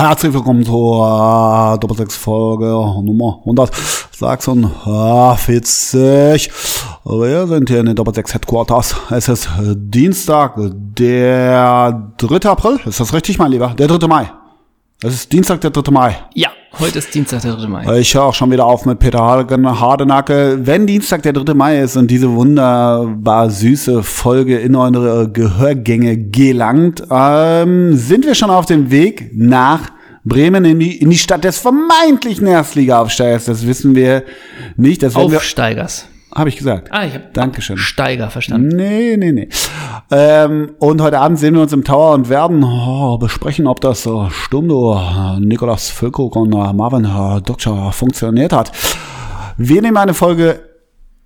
Herzlich willkommen zur Doppelsechs-Folge Nummer 146. Wir sind hier in den Doppelsechs Headquarters. Es ist Dienstag, der 3. April. Ist das richtig, mein Lieber? Der 3. Mai. Es ist Dienstag, der 3. Mai. Ja, heute ist Dienstag, der 3. Mai. Ich höre auch schon wieder auf mit Peter Hagen, Hardenacke. Wenn Dienstag, der 3. Mai ist und diese wunderbar süße Folge in eure Gehörgänge gelangt, ähm, sind wir schon auf dem Weg nach Bremen in die, in die Stadt des vermeintlichen Erstliga-Aufsteigers. Das wissen wir nicht. Das werden wir, Aufsteigers. Habe ich gesagt. Ah, ich habe Dankeschön. Steiger verstanden. Nee, nee, nee. Ähm, und heute Abend sehen wir uns im Tower und werden oh, besprechen, ob das äh, Sturmduo äh, Nikolas Füllkrug und äh, Marvin Dukca funktioniert hat. Wir nehmen eine Folge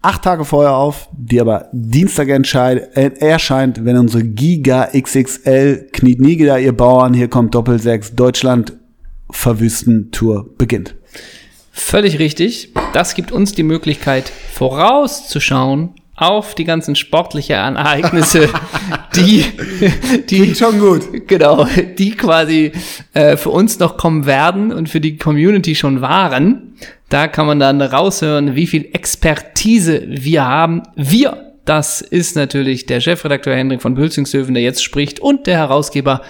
acht Tage vorher auf, die aber Dienstag erscheint, wenn unsere Giga XXL kniet nie ihr Bauern, hier kommt Doppelsechs, Deutschland verwüsten Tour beginnt. Völlig richtig. Das gibt uns die Möglichkeit, vorauszuschauen auf die ganzen sportlichen Ereignisse, die, die schon gut. genau, die quasi äh, für uns noch kommen werden und für die Community schon waren. Da kann man dann raushören, wie viel Expertise wir haben. Wir, das ist natürlich der Chefredakteur Hendrik von Bülzingshöfen, der jetzt spricht, und der Herausgeber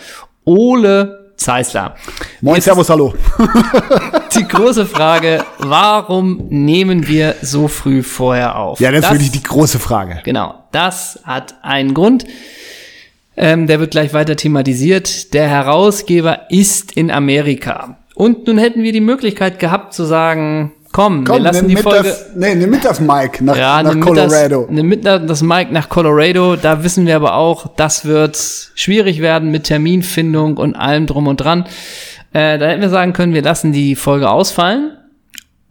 Ole Zeisler. Moin, Jetzt Servus, hallo. die große Frage, warum nehmen wir so früh vorher auf? Ja, das ist wirklich die große Frage. Genau, das hat einen Grund. Ähm, der wird gleich weiter thematisiert. Der Herausgeber ist in Amerika. Und nun hätten wir die Möglichkeit gehabt zu sagen, komm, wir lassen die mit Folge... Das, nee, nimm mit das Mike nach, Ja, nach Colorado. Das, nimm mit das Mike nach Colorado. Da wissen wir aber auch, das wird schwierig werden mit Terminfindung und allem drum und dran. Äh, da hätten wir sagen können, wir lassen die Folge ausfallen.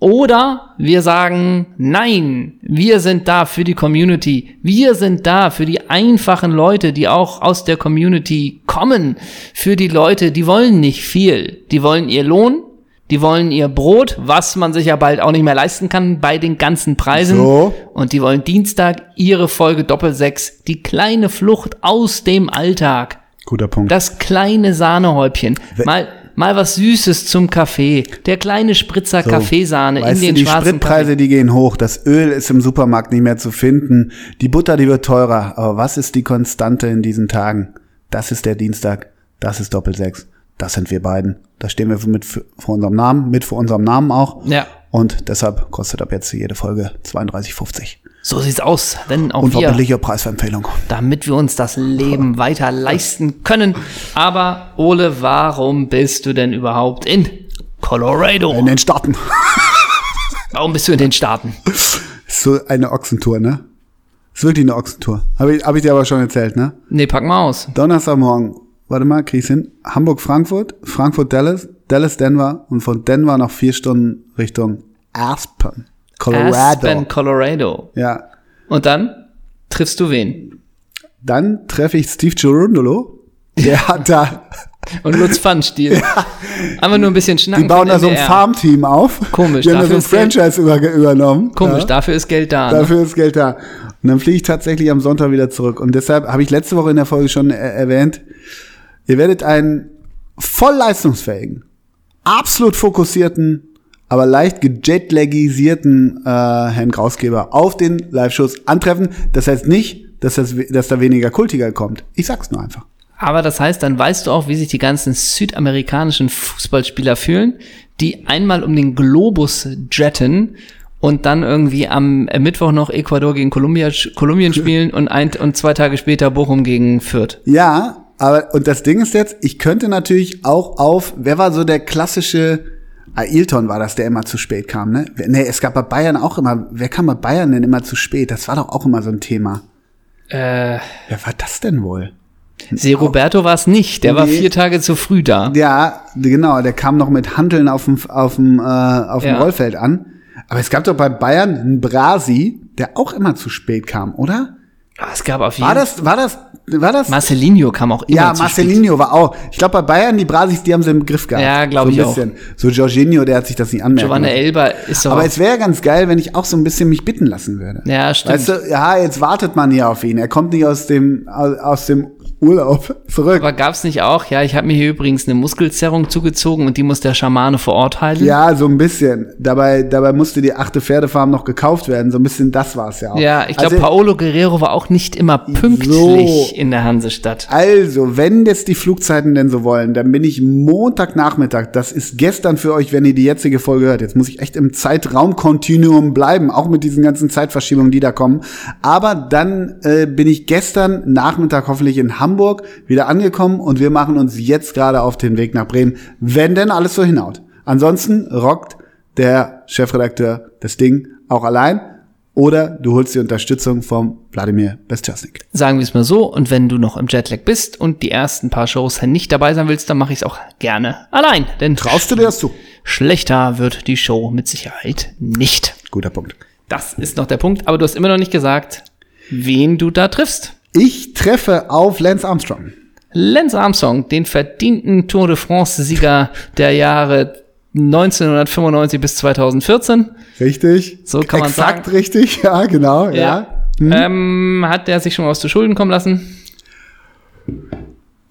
Oder wir sagen, nein, wir sind da für die Community. Wir sind da für die einfachen Leute, die auch aus der Community kommen. Für die Leute, die wollen nicht viel. Die wollen ihr Lohn, die wollen ihr Brot, was man sich ja bald auch nicht mehr leisten kann bei den ganzen Preisen. So. Und die wollen Dienstag ihre Folge Doppelsechs, die kleine Flucht aus dem Alltag. Guter Punkt. Das kleine Sahnehäubchen. Mal, mal was Süßes zum Kaffee. Der kleine Spritzer Kaffeesahne in den du, die schwarzen Spritpreise, Kaffee. die gehen hoch. Das Öl ist im Supermarkt nicht mehr zu finden. Die Butter, die wird teurer. Aber was ist die Konstante in diesen Tagen? Das ist der Dienstag. Das ist Doppelsechs. Das sind wir beiden. Da stehen wir mit vor unserem Namen, mit vor unserem Namen auch. Ja. Und deshalb kostet ab jetzt jede Folge 32,50. So sieht's aus. Denn auch wir, Unverbindliche Preisverempfehlung. damit wir uns das Leben weiter leisten können. Aber Ole, warum bist du denn überhaupt in Colorado? In den Staaten. Warum bist du in den Staaten? So eine Ochsentour, ne? Ist wirklich eine Ochsentour. Habe ich, hab ich dir aber schon erzählt, ne? Nee, pack mal aus. Donnerstagmorgen, warte mal, krieg's hin. Hamburg-Frankfurt, Frankfurt-Dallas, Dallas-Denver und von Denver noch vier Stunden Richtung Aspen, Colorado. Aspen, Colorado. Ja. Und dann triffst du wen? Dann treffe ich Steve Gerundolo. Der hat da, Und Lutz Pfannstiel. Einfach nur ein bisschen schnacken. die bauen da so ein. Farmteam auf. Komisch, Die haben da so ein Geld- Franchise über, übernommen. Komisch, Ja. dafür ist Geld da. Ne? Dafür ist Geld da. Und dann fliege ich tatsächlich am Sonntag wieder zurück. Und deshalb habe ich letzte Woche in der Folge schon er erwähnt, ihr werdet einen voll leistungsfähigen, absolut fokussierten, aber leicht gejetlagisierten äh, Herrn Grausgeber auf den Live-Shows antreffen. Das heißt nicht, dass, das, dass da weniger Kultiger kommt. Ich sag's nur einfach. Aber das heißt, dann weißt du auch, wie sich die ganzen südamerikanischen Fußballspieler fühlen, die einmal um den Globus jetten und dann irgendwie am Mittwoch noch Ecuador gegen Kolumbia, Kolumbien spielen und, ein, und zwei Tage später Bochum gegen Fürth. Ja, aber und das Ding ist jetzt, ich könnte natürlich auch auf, wer war so der klassische Ailton war das, der immer zu spät kam, ne? Nee, es gab bei Bayern auch immer, wer kam bei Bayern denn immer zu spät? Das war doch auch immer so ein Thema. Äh, Wer war das denn wohl? Se Roberto war es nicht, der war Nee. vier Tage zu früh da. Ja, genau, der kam noch mit Handeln auf dem, auf dem, äh, auf dem Ja. Rollfeld an. Aber es gab doch bei Bayern einen Brasi, der auch immer zu spät kam, oder? Es gab auf jeden War das, war das, war das? Marcelinho kam auch immer ja, Marcelinho war auch. Ich glaube, bei Bayern, die Brasis, die haben sie im Griff gehabt. Ja, glaub so ein ich auch. bisschen. So Jorginho, der hat sich das nicht anmerken Giovanna. Elba ist doch Aber auch, es wäre ganz geil, wenn ich auch so ein bisschen mich bitten lassen würde. Ja, stimmt. Weißt du, ja, jetzt wartet man hier auf ihn. Er kommt nicht aus dem, aus, aus dem Urlaub zurück. Aber gab's nicht auch, ja, ich habe mir hier übrigens eine Muskelzerrung zugezogen und die muss der Schamane vor Ort heilen. Ja, so ein bisschen. Dabei, dabei musste die achte Pferdefarm noch gekauft werden. So ein bisschen das war es ja auch. Ja, ich glaube, also, Paolo Guerrero war auch nicht immer pünktlich So. in der Hansestadt. Also, wenn jetzt die Flugzeiten denn so wollen, dann bin ich Montagnachmittag. Das ist gestern für euch, wenn ihr die jetzige Folge hört. Jetzt muss ich echt im Zeitraumkontinuum bleiben, auch mit diesen ganzen Zeitverschiebungen, die da kommen. Aber dann äh, bin ich gestern Nachmittag hoffentlich in Hamburg wieder angekommen und wir machen uns jetzt gerade auf den Weg nach Bremen, wenn denn alles so hinhaut. Ansonsten rockt der Chefredakteur das Ding auch allein oder du holst die Unterstützung vom Wladimir Bestchasnik. Sagen wir es mal so, und wenn du noch im Jetlag bist und die ersten paar Shows nicht dabei sein willst, dann mache ich es auch gerne allein. Denn Traust du dir das zu? schlechter wird die Show mit Sicherheit nicht. Guter Punkt. Das ist noch der Punkt, aber du hast immer noch nicht gesagt, wen du da triffst. Ich treffe auf Lance Armstrong. Lance Armstrong, den verdienten Tour de France-Sieger der Jahre 1995 bis 2014. Richtig? So kann man Exakt sagen. richtig, ja, genau, ja. Ähm, hat der sich schon was zu Schulden kommen lassen?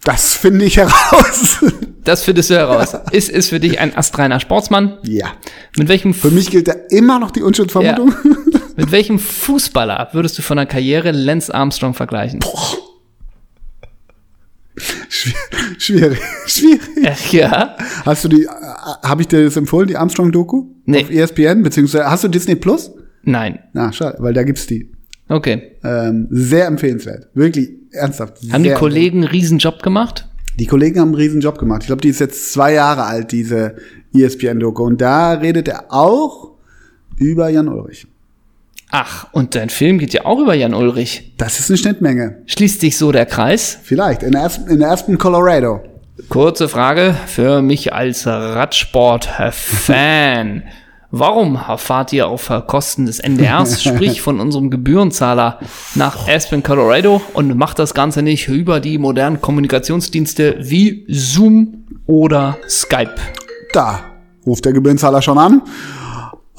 Das finde ich heraus. Das findest du heraus. Ist, ist für dich ein astreiner Sportsmann? ja. Mit welchem, Für mich gilt da immer noch die Unschuldsvermutung. Mit welchem Fußballer würdest du von der Karriere Lance Armstrong vergleichen? Schwier- Schwierig, schwierig. Äh, Ja. Hast du die, äh, habe ich dir das empfohlen, die Armstrong-Doku? Nee. Auf ESPN, beziehungsweise, hast du Disney Plus? Nein. Na, schade, weil da gibt's die. Okay. Ähm, sehr empfehlenswert. Wirklich, ernsthaft. Haben die Kollegen einen Riesenjob gemacht? Die Kollegen haben einen riesen Job gemacht. Ich glaube, die ist jetzt zwei Jahre alt, diese ESPN-Doku. Und da redet er auch über Jan Ulrich. Ach, und dein Film geht ja auch über Jan Ulrich. Das ist eine Schnittmenge. Schließt sich so der Kreis? Vielleicht. In, Aspen, in Aspen, Colorado. Kurze Frage für mich als Radsport-Fan. Warum fahrt ihr auf Kosten des NDRs, sprich von unserem Gebührenzahler, nach Aspen, Colorado und macht das Ganze nicht über die modernen Kommunikationsdienste wie Zoom oder Skype? Da ruft der Gebührenzahler schon an.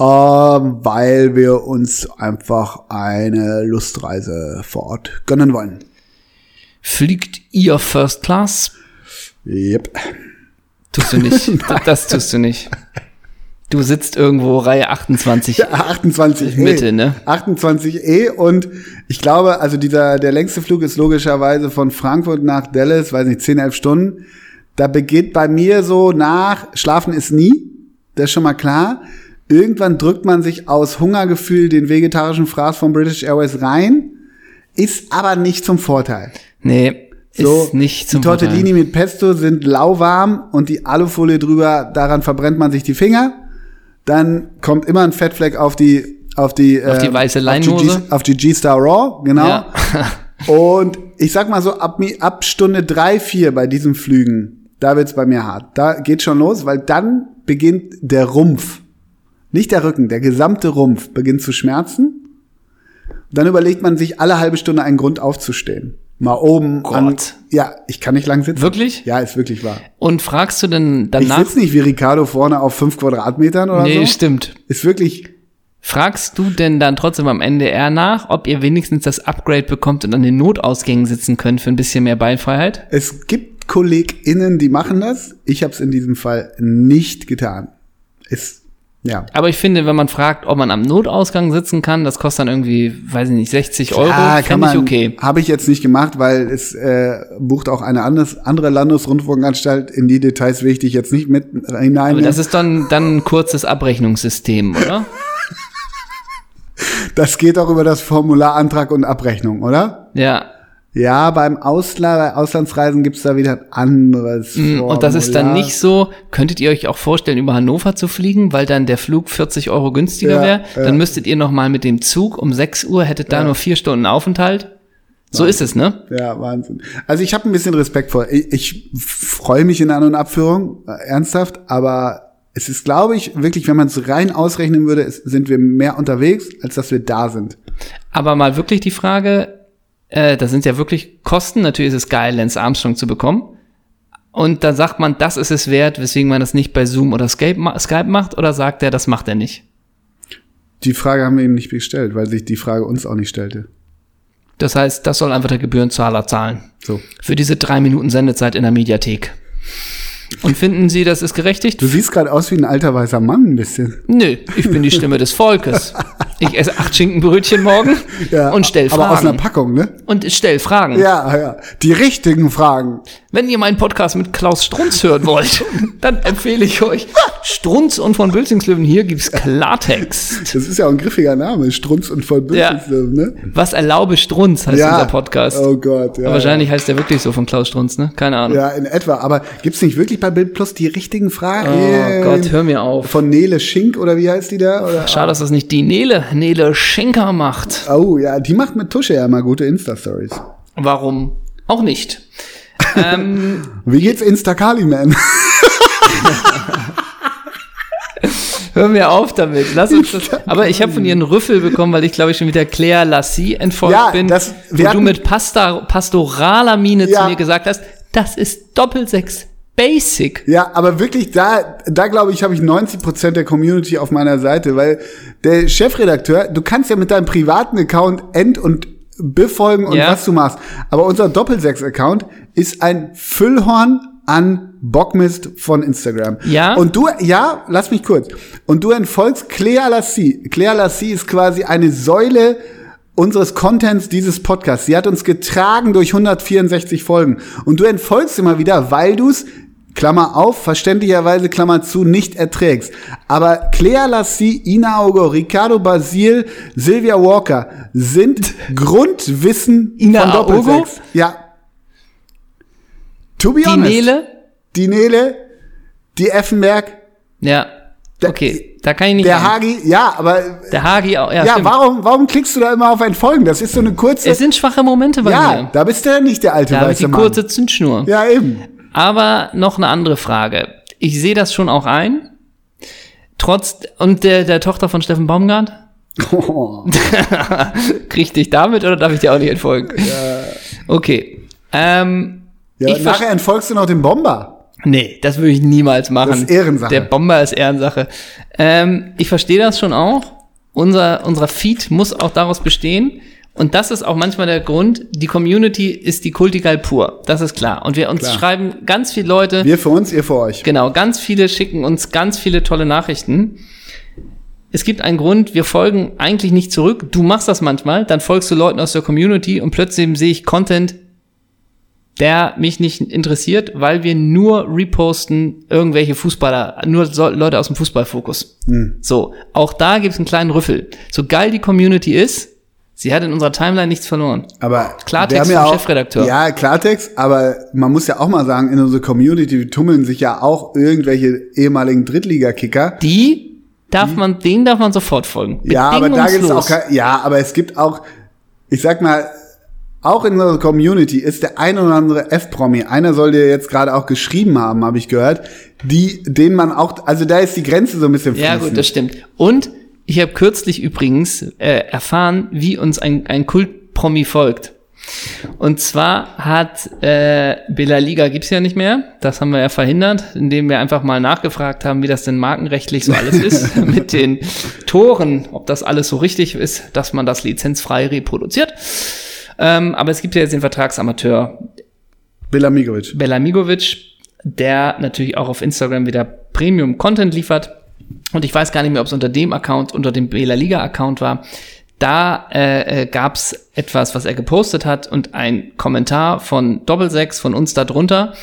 Ähm, weil wir uns einfach eine Lustreise vor Ort gönnen wollen. Fliegt ihr First Class? Yep. Tust du nicht. das tust du nicht. Du sitzt irgendwo Reihe 28. 28 Mitte, ne? 28e und ich glaube, also dieser, der längste Flug ist logischerweise von Frankfurt nach Dallas, weiß nicht, 10, 11 Stunden. Da beginnt bei mir so nach, schlafen ist nie, das ist schon mal klar. Irgendwann drückt man sich aus Hungergefühl den vegetarischen Fraß von British Airways rein, ist aber nicht zum Vorteil. Nee, So, ist nicht zum die Tortellini Vorteil. mit Pesto sind lauwarm und die Alufolie drüber, daran verbrennt man sich die Finger. Dann kommt immer ein Fettfleck auf die auf die Auf die äh, weiße Leinhose. GG Auf die G-Star Raw, genau. Ja. Und ich sag mal so, ab, ab Stunde drei, vier bei diesen Flügen, da wird's bei mir hart. Da geht schon los, weil dann beginnt der Rumpf. Nicht der Rücken, der gesamte Rumpf beginnt zu schmerzen. Dann überlegt man sich alle halbe Stunde einen Grund aufzustehen. Mal oben an. Gott. Ja, ich kann nicht lang sitzen. Wirklich? Ja, ist wirklich wahr. Und fragst du denn Ich danach? sitze nicht wie Ricardo vorne auf fünf Quadratmetern oder nee, so. stimmt. Ist wirklich. Fragst du denn dann trotzdem am NDR nach, ob ihr wenigstens das Upgrade bekommt und an den Notausgängen sitzen könnt für ein bisschen mehr Beinfreiheit? Es gibt KollegInnen, die machen das. Ich habe es in diesem Fall nicht getan. Ist ja. Aber ich finde, wenn man fragt, ob man am Notausgang sitzen kann, das kostet dann irgendwie, weiß ich nicht, 60 Euro, Ah, kann finde ich man, okay. Habe ich jetzt nicht gemacht, weil es äh, bucht auch eine anderes, andere Landesrundfunkanstalt. In die Details will ich dich jetzt nicht mit hinein. Aber das ist dann, dann ein kurzes Abrechnungssystem, oder? das geht auch über das Formular Antrag und Abrechnung, oder? Ja. Ja, beim Ausla bei Auslandsreisen gibt's da wieder ein anderes. Mm, Und das ist dann Formular. nicht so, könntet ihr euch auch vorstellen, über Hannover zu fliegen, weil dann der Flug 40 Euro günstiger Ja, wäre? ja. Dann müsstet ihr noch mal mit dem Zug um 6 Uhr, hättet da nur vier Stunden Aufenthalt. So ist es, ne? Ja, Wahnsinn. Also ich habe ein bisschen Respekt vor. Ich, ich freue mich in An- und Abführung, äh, ernsthaft, aber es ist, glaube ich, wirklich, wenn man es rein ausrechnen würde, es, sind wir mehr unterwegs, als dass wir da sind. Aber mal wirklich die Frage, äh, das sind ja wirklich Kosten. Natürlich ist es geil, Lance Armstrong zu bekommen. Und dann sagt man, das ist es wert, weswegen man das nicht bei Zoom oder Skype, ma Skype macht, oder sagt er, das macht er nicht? Die Frage haben wir ihm nicht gestellt, weil sich die Frage uns auch nicht stellte. Das heißt, das soll einfach der Gebührenzahler zahlen. So. Für diese drei Minuten Sendezeit in der Mediathek. Und finden Sie, das ist gerechtigt? Du siehst gerade aus wie ein alter weißer Mann ein bisschen. Nö, ich bin die Stimme des Volkes. Ich esse acht Schinkenbrötchen morgen und stell Fragen. Aber aus einer Packung, ne? Und stell Fragen. Ja, ja. Die richtigen Fragen. Wenn ihr meinen Podcast mit Klaus Strunz hören wollt, dann empfehle ich euch Strunz und von Bülzingslöwen. Hier gibt's Klartext. Das ist ja auch ein griffiger Name, Strunz und von Bülzingslöwen, ja. ne? Was erlaube Strunz heißt ja. unser Podcast. Oh Gott, ja. Aber wahrscheinlich heißt der wirklich so von Klaus Strunz, ne? Keine Ahnung. Ja, in etwa. Aber gibt's nicht wirklich bei Bild Plus die richtigen Fragen? Oh Gott, hör mir auf. Von Nele Schink oder wie heißt die da? Oder? Schade, dass das nicht die Nele, Nele Schenker macht. Oh ja, die macht mit Tusche ja mal gute Insta-Stories. Warum auch nicht? ähm, wie geht's Insta-Kali, Man? Hör mir auf damit. Lass uns das. Aber ich habe von ihr einen Rüffel bekommen, weil ich glaube ich schon wieder Claire Lassie entfolgt ja, bin, das, wo du mit Pasta, pastoraler Miene ja. zu mir gesagt hast, das ist Doppelsechs. Basic. Ja, aber wirklich, da, da glaube ich, habe ich 90 Prozent der Community auf meiner Seite, weil der Chefredakteur, du kannst ja mit deinem privaten Account end- und befolgen und ja. was du machst. Aber unser Doppelsechs-Account ist ein Füllhorn an Bockmist von Instagram. Ja. Und du, ja, lass mich kurz. Und du entfolgst Clea Lassie. Clea Lassie ist quasi eine Säule unseres Contents dieses Podcasts. Sie hat uns getragen durch 164 Folgen. Und du entfolgst immer wieder, weil du es Klammer auf, verständlicherweise Klammer zu, nicht erträgst. Aber Claire Lassie, Ina Augo, Ricardo Basil, Sylvia Walker sind Grundwissen Ina von Doppelsechs. Ja. To be die honest. Nele? Die Nele, die Effenberg. Ja. Okay, da kann ich nicht. Der rein. Hagi, ja, aber. Der Hagi auch, ja. Ja, warum, warum klickst du da immer auf ein Folgen? Das ist so eine kurze. Es sind schwache Momente bei ja, mir. Ja, da bist du ja nicht der alte da weiße die Mann. kurze Zündschnur. Ja, eben. Aber noch eine andere Frage. Ich sehe das schon auch ein. Trotz, und der, der Tochter von Steffen Baumgart? Oh. Krieg dich damit oder darf ich dir auch nicht entfolgen? Ja. Okay. Ähm, ja, nachher entfolgst du noch dem Bomber. Nee, das würde ich niemals machen. Das ist Ehrensache. Der Bomber ist Ehrensache. Ähm, ich verstehe das schon auch. Unser, unser Feed muss auch daraus bestehen. Und das ist auch manchmal der Grund, die Community ist die Kultigal pur. Das ist klar. Und wir uns klar. schreiben ganz viele Leute. Wir für uns, ihr für euch. Genau, ganz viele schicken uns ganz viele tolle Nachrichten. Es gibt einen Grund, wir folgen eigentlich nicht zurück. Du machst das manchmal, dann folgst du Leuten aus der Community und plötzlich sehe ich Content, der mich nicht interessiert, weil wir nur reposten irgendwelche Fußballer, nur Leute aus dem Fußballfokus. Hm. So, auch da gibt es einen kleinen Rüffel. So geil die Community ist, sie hat in unserer Timeline nichts verloren. Aber Klartext ja vom auch, Chefredakteur. Ja, Klartext, aber man muss ja auch mal sagen, in unserer Community tummeln sich ja auch irgendwelche ehemaligen Drittligakicker. Die darf man, denen darf man sofort folgen. Ja, aber da gibt es auch, ja, aber es gibt auch, ich sag mal, auch in unserer Community ist der ein oder andere F-Promi, einer soll dir jetzt gerade auch geschrieben haben, habe ich gehört, die, den man auch, also da ist die Grenze so ein bisschen fließend. Ja gut, das stimmt. Und ich habe kürzlich übrigens äh, erfahren, wie uns ein, ein Kult-Promi folgt. Und zwar hat äh, Bela Liga gibt's ja nicht mehr. Das haben wir ja verhindert, indem wir einfach mal nachgefragt haben, wie das denn markenrechtlich so alles ist mit den Toren, ob das alles so richtig ist, dass man das lizenzfrei reproduziert. Ähm, aber es gibt ja jetzt den Vertragsamateur Belamigovic. Belamigovic, der natürlich auch auf Instagram wieder Premium-Content liefert. Und ich weiß gar nicht mehr, ob es unter dem Account, unter dem Bela Liga-Account war. Da äh, äh, gab es etwas, was er gepostet hat und ein Kommentar von Doppelsechs von uns darunter.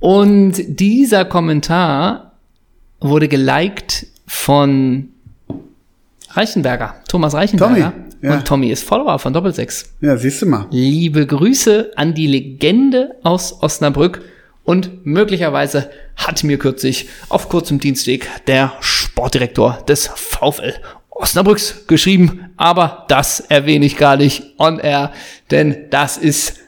Und dieser Kommentar wurde geliked von Reichenberger, Thomas Reichenberger. Tommy. Ja. Und Tommy ist Follower von Doppelsechs. Ja, siehst du mal. Liebe Grüße an die Legende aus Osnabrück. Und möglicherweise hat mir kürzlich auf kurzem Dienstweg der Sportdirektor des VfL Osnabrücks geschrieben. Aber das erwähne ich gar nicht on air, denn das ist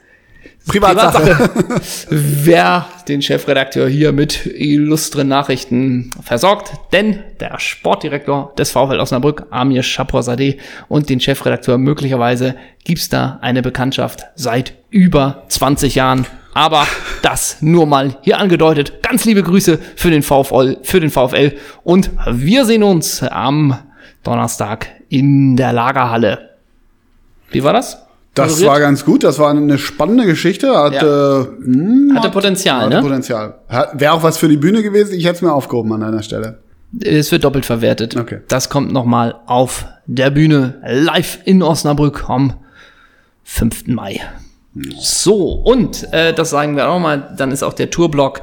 Privatsache. Privatsache. Wer den Chefredakteur hier mit illustren Nachrichten versorgt, denn der Sportdirektor des VfL Osnabrück, Amir Chaporzadeh, und den Chefredakteur möglicherweise gibt's da eine Bekanntschaft seit über 20 Jahren. Aber das nur mal hier angedeutet. Ganz liebe Grüße für den VfL, für den VfL und wir sehen uns am Donnerstag in der Lagerhalle. Wie war das? Das moderiert. war ganz gut, das war eine spannende Geschichte. Hat, Ja. äh, hm, Hatte Potenzial, hatte ne? Potenzial. Wäre auch was für die Bühne gewesen, ich hätte es mir aufgehoben an deiner Stelle. Es wird doppelt verwertet. Okay. Das kommt nochmal auf der Bühne live in Osnabrück am 5. Mai. So, und äh, das sagen wir auch mal, dann ist auch der Tourblock,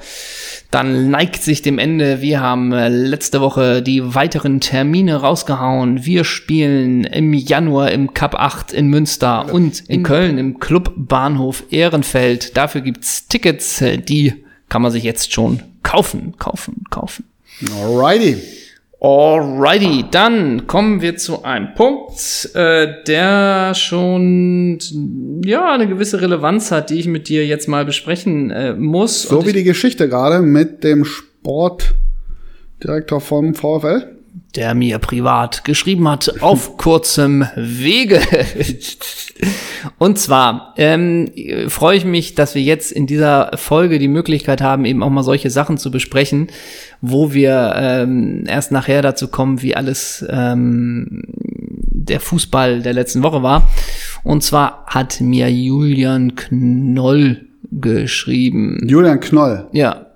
dann neigt sich dem Ende. Wir haben äh, letzte Woche die weiteren Termine rausgehauen. Wir spielen im Januar im Cup 8 in Münster und in Köln im Club Bahnhof Ehrenfeld. Dafür gibt's Tickets, äh, die kann man sich jetzt schon kaufen, kaufen, kaufen. Alrighty. Alrighty, dann kommen wir zu einem Punkt, äh, der schon ja eine gewisse Relevanz hat, die ich mit dir jetzt mal besprechen äh, muss. So Und wie die Geschichte gerade mit dem Sportdirektor vom VfL. Der mir privat geschrieben hat, auf kurzem Wege. Und zwar ähm, freue ich mich, dass wir jetzt in dieser Folge die Möglichkeit haben, eben auch mal solche Sachen zu besprechen, wo wir ähm, erst nachher dazu kommen, wie alles ähm, der Fußball der letzten Woche war. Und zwar hat mir Julian Knoll geschrieben. Julian Knoll. Ja.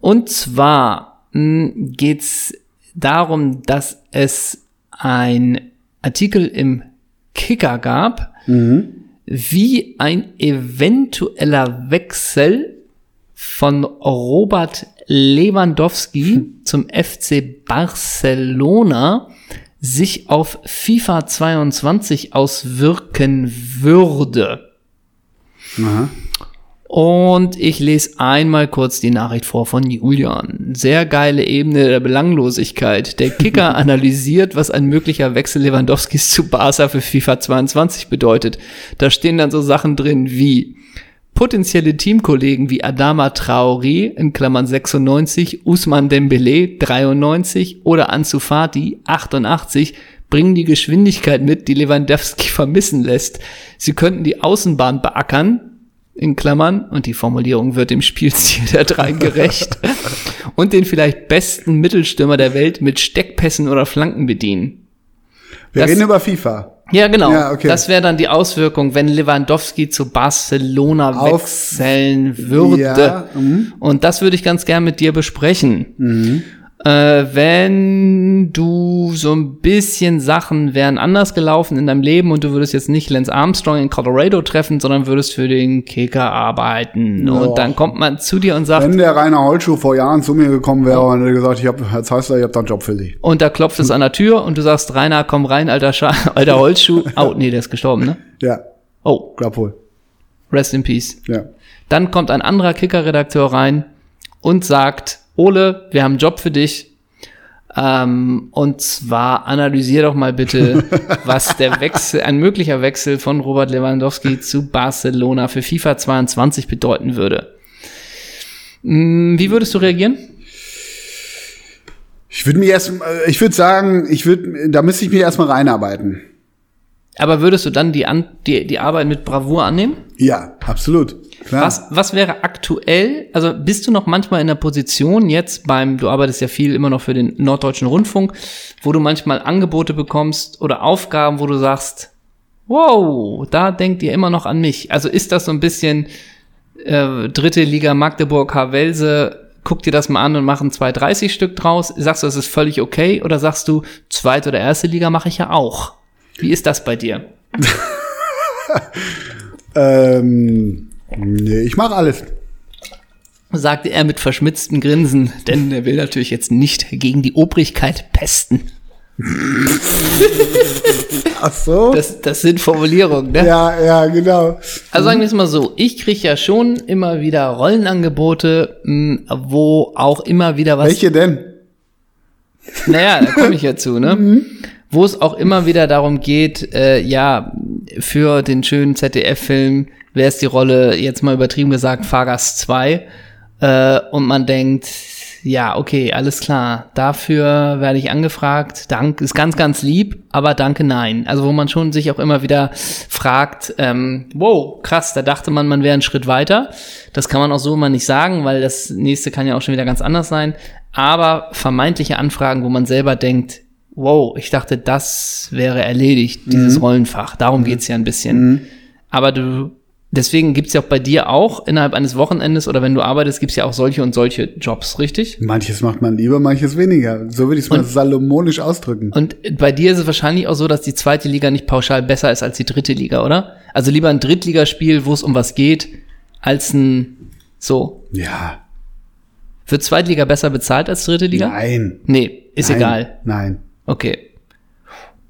Und zwar mh, geht's darum, dass es ein Artikel im Kicker gab, wie ein eventueller Wechsel von Robert Lewandowski zum FC Barcelona sich auf FIFA 22 auswirken würde. Aha. Und ich lese einmal kurz die Nachricht vor von Julian. Sehr geile Ebene der Belanglosigkeit. Der Kicker analysiert, was ein möglicher Wechsel Lewandowskis zu Barca für FIFA 22 bedeutet. Da stehen dann so Sachen drin wie potenzielle Teamkollegen wie Adama Traoré in Klammern 96, Usman Dembele 93 oder Ansu Fati 88 bringen die Geschwindigkeit mit, die Lewandowski vermissen lässt. Sie könnten die Außenbahn beackern, in Klammern, und die Formulierung wird dem Spielstil der drei gerecht, und den vielleicht besten Mittelstürmer der Welt mit Steckpässen oder Flanken bedienen. Wir Das- reden über FIFA. Ja, genau. Ja, okay. Das wäre dann die Auswirkung, wenn Lewandowski zu Barcelona Auf- wechseln würde. Ja, mhm. Und das würde ich ganz gern mit dir besprechen. Äh, wenn du so ein bisschen Sachen wären anders gelaufen in deinem Leben und du würdest jetzt nicht Lance Armstrong in Colorado treffen, sondern würdest für den Kicker arbeiten. Ja. Und dann kommt man zu dir und sagt, Wenn der Rainer Holtschuh vor Jahren zu mir gekommen wäre und hätte gesagt, ich habe, Herr Zeissler, ich habe da einen Job für Sie. und da klopft es an der Tür und du sagst, Rainer, komm rein, alter, Scha alter Holzschuh. Oh, nee, der ist gestorben, ne? Ja, Oh, glaub wohl. rest in peace. Ja. Dann kommt ein anderer Kicker-Redakteur rein und sagt, Ole, wir haben einen Job für dich. Ähm, und zwar analysier doch mal bitte, was der Wechsel, ein möglicher Wechsel von Robert Lewandowski zu Barcelona für FIFA 22 bedeuten würde. Hm, Wie würdest du reagieren? Ich würde mir erst, äh, ich würde sagen, ich würde, da müsste ich mich erstmal reinarbeiten. Aber würdest du dann die, An die, die Arbeit mit Bravour annehmen? Ja, absolut. Klar. Was, was wäre aktuell, also bist du noch manchmal in der Position jetzt beim, du arbeitest ja viel immer noch für den Norddeutschen Rundfunk, wo du manchmal Angebote bekommst oder Aufgaben, wo du sagst, wow, da denkt ihr immer noch an mich. Also ist das so ein bisschen äh, dritte Liga Magdeburg Havelse, guck dir das mal an und machen zwei 30 Stück draus. Sagst du, das ist völlig okay oder sagst du, zweite oder erste Liga mache ich ja auch? Wie ist das bei dir? Ähm, nee, ich mache alles. sagte er mit verschmitztem Grinsen, denn er will natürlich jetzt nicht gegen die Obrigkeit pesten. Ach so. Das, das sind Formulierungen, ne? ja, ja, genau. Also sagen wir es mal so, ich kriege ja schon immer wieder Rollenangebote, mh, wo auch immer wieder was. Welche denn? Naja, da komme ich ja zu, ne? Wo es auch immer wieder darum geht, äh, ja, für den schönen ZDF-Film wäre es die Rolle, jetzt mal übertrieben gesagt, Fahrgast 2. Äh, und man denkt, ja, okay, alles klar, dafür werde ich angefragt. Dank ist ganz, ganz lieb, aber danke, nein. Also wo man schon sich auch immer wieder fragt, ähm, wow, krass, da dachte man, man wäre einen Schritt weiter. Das kann man auch so immer nicht sagen, weil das nächste kann ja auch schon wieder ganz anders sein. Aber vermeintliche Anfragen, wo man selber denkt, wow, ich dachte, das wäre erledigt, dieses Rollenfach. Darum geht's ja ein bisschen. aber du, deswegen gibt's ja auch bei dir auch innerhalb eines Wochenendes oder wenn du arbeitest, gibt's ja auch solche und solche Jobs, richtig? Manches macht man lieber, manches weniger. So würde ich es mal salomonisch ausdrücken. Und bei dir ist es wahrscheinlich auch so, dass die zweite Liga nicht pauschal besser ist als die dritte Liga, oder? Also lieber ein Drittligaspiel, wo es um was geht, als ein so. Ja. Wird Zweitliga besser bezahlt als dritte Liga? Nein. Nee, ist Nein. egal. Nein. Okay.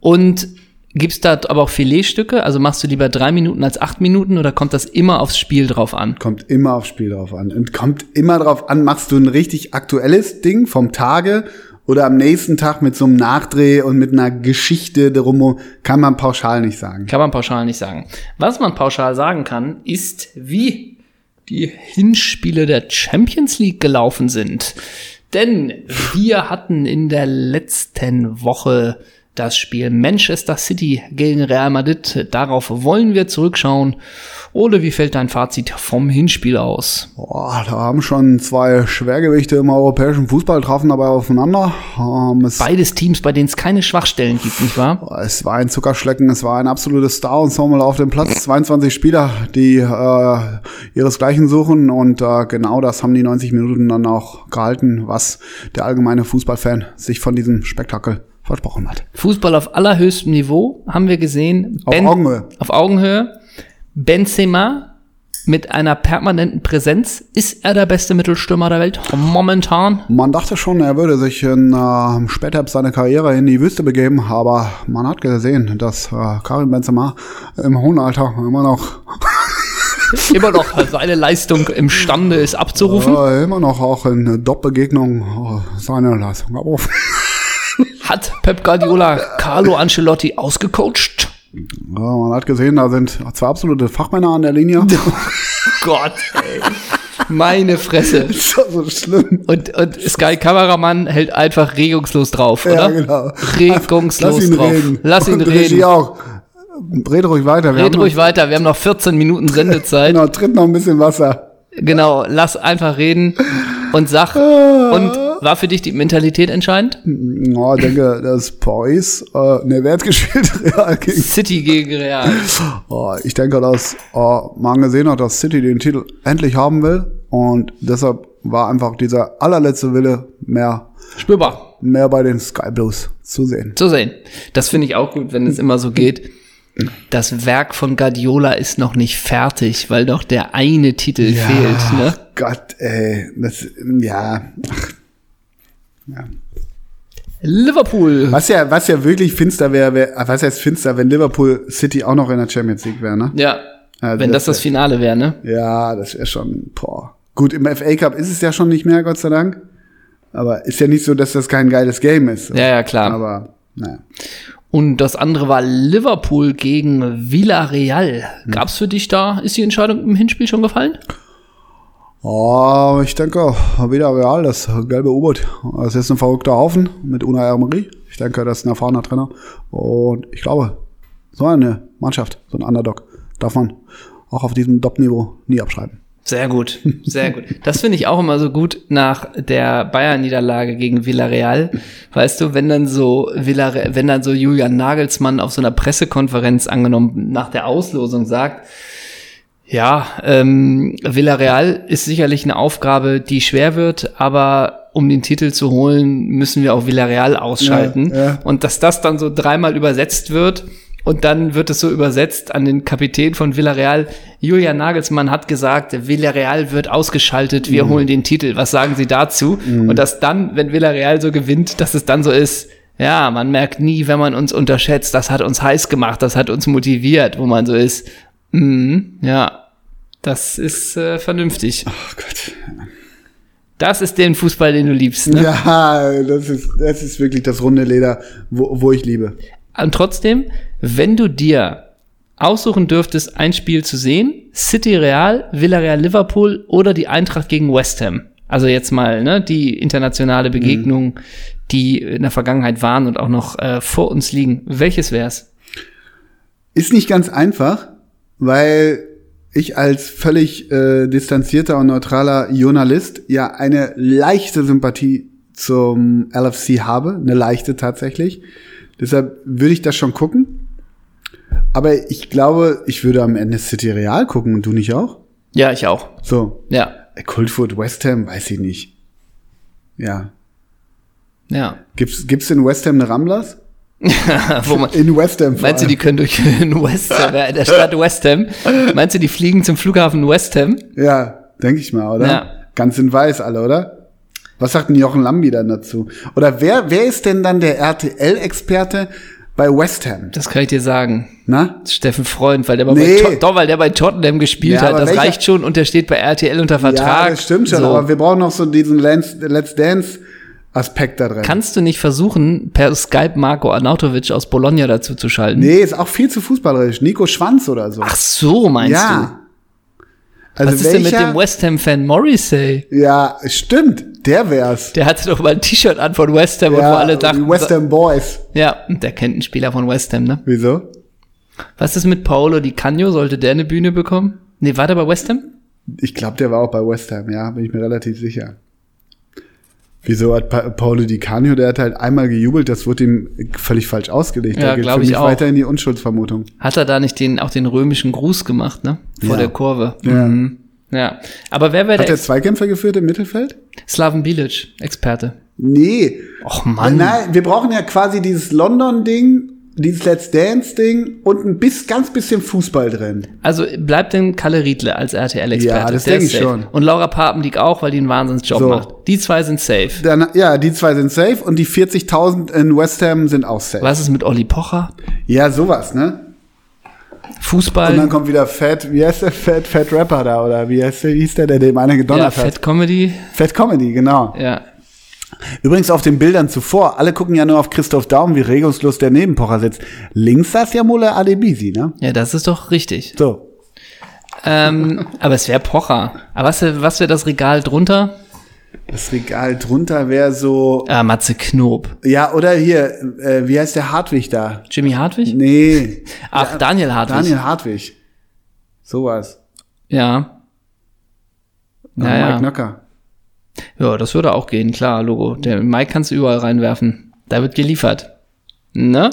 Und gibt's da aber auch Filetstücke? Also machst du lieber drei Minuten als acht Minuten oder kommt das immer aufs Spiel drauf an? Kommt immer aufs Spiel drauf an. Und kommt immer drauf an, machst du ein richtig aktuelles Ding vom Tage oder am nächsten Tag mit so einem Nachdreh und mit einer Geschichte darum, kann man pauschal nicht sagen. Kann man pauschal nicht sagen. Was man pauschal sagen kann, ist, wie die Hinspiele der Champions League gelaufen sind. Denn wir hatten in der letzten Woche das Spiel Manchester City gegen Real Madrid. Darauf wollen wir zurückschauen. Ole, wie fällt dein Fazit vom Hinspiel aus? Boah, da haben schon zwei Schwergewichte im europäischen Fußball trafen dabei aufeinander. Ähm, es, Beides Teams, bei denen es keine Schwachstellen gibt, nicht wahr? es war ein Zuckerschlecken, es war ein absolutes Star-Ensemble auf dem Platz. 22 Spieler, die äh, ihresgleichen suchen und äh, genau das haben die 90 Minuten dann auch gehalten, was der allgemeine Fußballfan sich von diesem Spektakel versprochen hat. Fußball auf allerhöchstem Niveau haben wir gesehen. Auf Augenhöhe. Auf Augenhöhe. Benzema mit einer permanenten Präsenz. Ist er der beste Mittelstürmer der Welt momentan? Man dachte schon, er würde sich in, äh, später seiner Karriere in die Wüste begeben, aber man hat gesehen, dass äh, Karim Benzema im hohen Alter immer noch Immer noch seine Leistung imstande ist abzurufen. äh, immer noch auch in Doppelbegegnungen äh, seine Leistung abrufen. Hat Pep Guardiola Carlo Ancelotti ausgecoacht? Ja, man hat gesehen, da sind zwei absolute Fachmänner an der Linie. Gott, ey. Meine Fresse. ist doch so schlimm. Und, und Sky Kameramann hält einfach regungslos drauf, oder? Ja, genau. Regungslos Lass ihn drauf. reden. Lass ihn Und reden. Regie auch. Red ruhig weiter. Wir Red ruhig weiter, wir haben noch 14 Minuten Sendezeit. Noch, genau, tritt noch ein bisschen Wasser. Genau, lass einfach reden und sag. Und war für dich die Mentalität entscheidend? Ja, ich denke, das Paris, äh, ne, wer hat gespielt? Real gegen City gegen Real. Oh, ich denke, dass äh, man gesehen hat, dass City den Titel endlich haben will und deshalb war einfach dieser allerletzte Wille mehr, Spürbar. mehr bei den Sky Blues zu sehen. Zu sehen. Das finde ich auch gut, wenn es immer so geht. Das Werk von Guardiola ist noch nicht fertig, weil doch der eine Titel fehlt. Ne? Gott, ey, das, ja, ach, ja. Liverpool. Was ja, was ja wirklich finster wäre, wär, was heißt finster, wenn Liverpool City auch noch in der Champions League wäre, ne? Ja, Also wenn das das das Finale wäre, ne? Ja, das wäre schon, boah. Gut, im FA Cup ist es ja schon nicht mehr, Gott sei Dank. Aber ist ja nicht so, dass das kein geiles Game ist. Ja, ja, klar. Aber, naja. Und das andere war Liverpool gegen Villarreal. Gab's für dich da, ist die Entscheidung im Hinspiel schon gefallen? Oh, ich denke, wieder Real, das gelbe U-Boot. Das ist ein verrückter Haufen mit Unai Emery. Ich denke, das ist ein erfahrener Trainer. Und ich glaube, so eine Mannschaft, so ein Underdog, darf man auch auf diesem Top-Niveau nie abschreiben. Sehr gut, sehr gut. Das finde ich auch immer so gut nach der Bayern-Niederlage gegen Villarreal. Weißt du, wenn dann so Villarreal, wenn dann so Julian Nagelsmann auf so einer Pressekonferenz angenommen nach der Auslosung sagt, ja, ähm, Villarreal ist sicherlich eine Aufgabe, die schwer wird, aber um den Titel zu holen, müssen wir auch Villarreal ausschalten. Ja, ja. Und dass das dann so dreimal übersetzt wird und dann wird es so übersetzt an den Kapitän von Villarreal. Julian Nagelsmann hat gesagt, Villarreal wird ausgeschaltet, wir holen den Titel. Was sagen Sie dazu? Und dass dann, wenn Villarreal so gewinnt, dass es dann so ist, ja, man merkt nie, wenn man uns unterschätzt, das hat uns heiß gemacht, das hat uns motiviert, wo man so ist, mhm, ja, das ist äh, vernünftig. Oh Gott. Das ist den Fußball, den du liebst. Ne? Ja, das ist, das ist wirklich das runde Leder, wo, wo ich liebe. Und trotzdem, wenn du dir aussuchen dürftest, ein Spiel zu sehen, City Real, Villarreal Liverpool oder die Eintracht gegen West Ham. Also jetzt mal, ne, die internationale Begegnung, die in der Vergangenheit waren und auch noch äh, vor uns liegen. Welches wär's? Ist nicht ganz einfach, weil ich als völlig äh, distanzierter und neutraler Journalist ja eine leichte Sympathie zum LFC habe, eine leichte tatsächlich. Deshalb würde ich das schon gucken. Aber ich glaube, ich würde am Ende City Real gucken und du nicht auch? Ja, ich auch. So. Ja. Coldfoot, West Ham, weiß ich nicht. Ja. Ja. Gibt's, gibt's in West Ham eine Ramblers? Man, In West Ham. meinst du, die können durch in West Ham, ja, in der Stadt West Ham? Meinst du, die fliegen zum Flughafen West Ham? Ja, denke ich mal, oder? Ja. Ganz in weiß alle, oder? Was sagt denn Jochen Lambi dann dazu? Oder wer, wer ist denn dann der RTL-Experte bei West Ham? Das kann ich dir sagen. Na? Steffen Freund, weil der, Nee. bei, doch, weil der bei Tottenham gespielt Ja, hat. Das welcher- reicht schon und der steht bei RTL unter Vertrag. Ja, das stimmt schon, So. aber wir brauchen noch so diesen Let's, Let's Dance-Aspekt da drin. Kannst du nicht versuchen, per Skype Marco Arnautovic aus Bologna dazu zu schalten? nee, ist auch viel zu fußballerisch. Nico Schwanz oder so. Ach so, meinst du? ja. Also Was ist denn mit welcher- dem West Ham-Fan Morrissey? Ja, stimmt. Der wär's. Der hatte doch mal ein T-Shirt an von West Ham und wo Ja, alle die dachten, West Ham Boys. ja, der kennt einen Spieler von West Ham, ne? Wieso? Was ist mit Paolo Di Canio? Sollte der eine Bühne bekommen? Nee, war der bei West Ham? Ich glaube, der war auch bei West Ham, ja, bin ich mir relativ sicher. Wieso hat pa Paulo Di Canio, der hat halt einmal gejubelt, das wurde ihm völlig falsch ausgelegt. Ja, da geht glaub für ich mich auch. weiter in die Unschuldsvermutung. Hat er da nicht den, auch den römischen Gruß gemacht, ne? Vor Ja. der Kurve. Ja. Mhm. Ja. Aber wer wäre Hat der er Zweikämpfer geführt im Mittelfeld? Slaven Bilic, Experte? Nee. Och Mann. Nein, wir brauchen ja quasi dieses London-Ding, dieses Let's Dance-Ding und ein bis, ganz bisschen Fußball drin. Also bleibt denn Kalle Riedle als RTL-Experte? Ja, das Der denk ist ich safe. schon. Und Laura Papendiek auch, weil die einen Wahnsinnsjob So. macht. Die zwei sind safe. Dann, ja, die zwei sind safe und die 40.000 in West Ham sind auch safe. Was ist mit Olli Pocher? Ja, sowas, ne? Fußball? Und dann kommt wieder Fat, wie heißt der Fat, Fat Rapper da, oder wie heißt der, wie hieß der, der dem einer ja, gedonnert hat? Fat Comedy. Fat Comedy, genau. Ja. Übrigens auf den Bildern zuvor, alle gucken ja nur auf Christoph Daum, wie regungslos der neben Pocher sitzt. Links saß ja Mulle Adebisi, ne? Ja, das ist doch richtig. So. ähm, aber es wäre Pocher. Aber was, was wäre das Regal drunter? Das Regal drunter wäre so, Ah, Matze Knob. ja, oder hier, äh, wie heißt der Hartwig da? Jimmy Hartwig? Nee. Ach, Daniel Hartwig. Daniel Hartwig. Sowas. Ja. Und Ja, ja. Mike Nöcker. Ja, das würde auch gehen, klar, Logo. Der Mike kannst du überall reinwerfen. Da wird geliefert. Ne?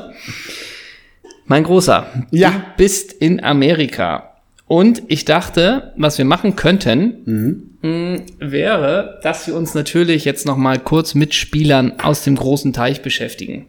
Mein Großer. Ja. Du bist in Amerika. Und ich dachte, was wir machen könnten, mh, wäre, dass wir uns natürlich jetzt noch mal kurz mit Spielern aus dem großen Teich beschäftigen.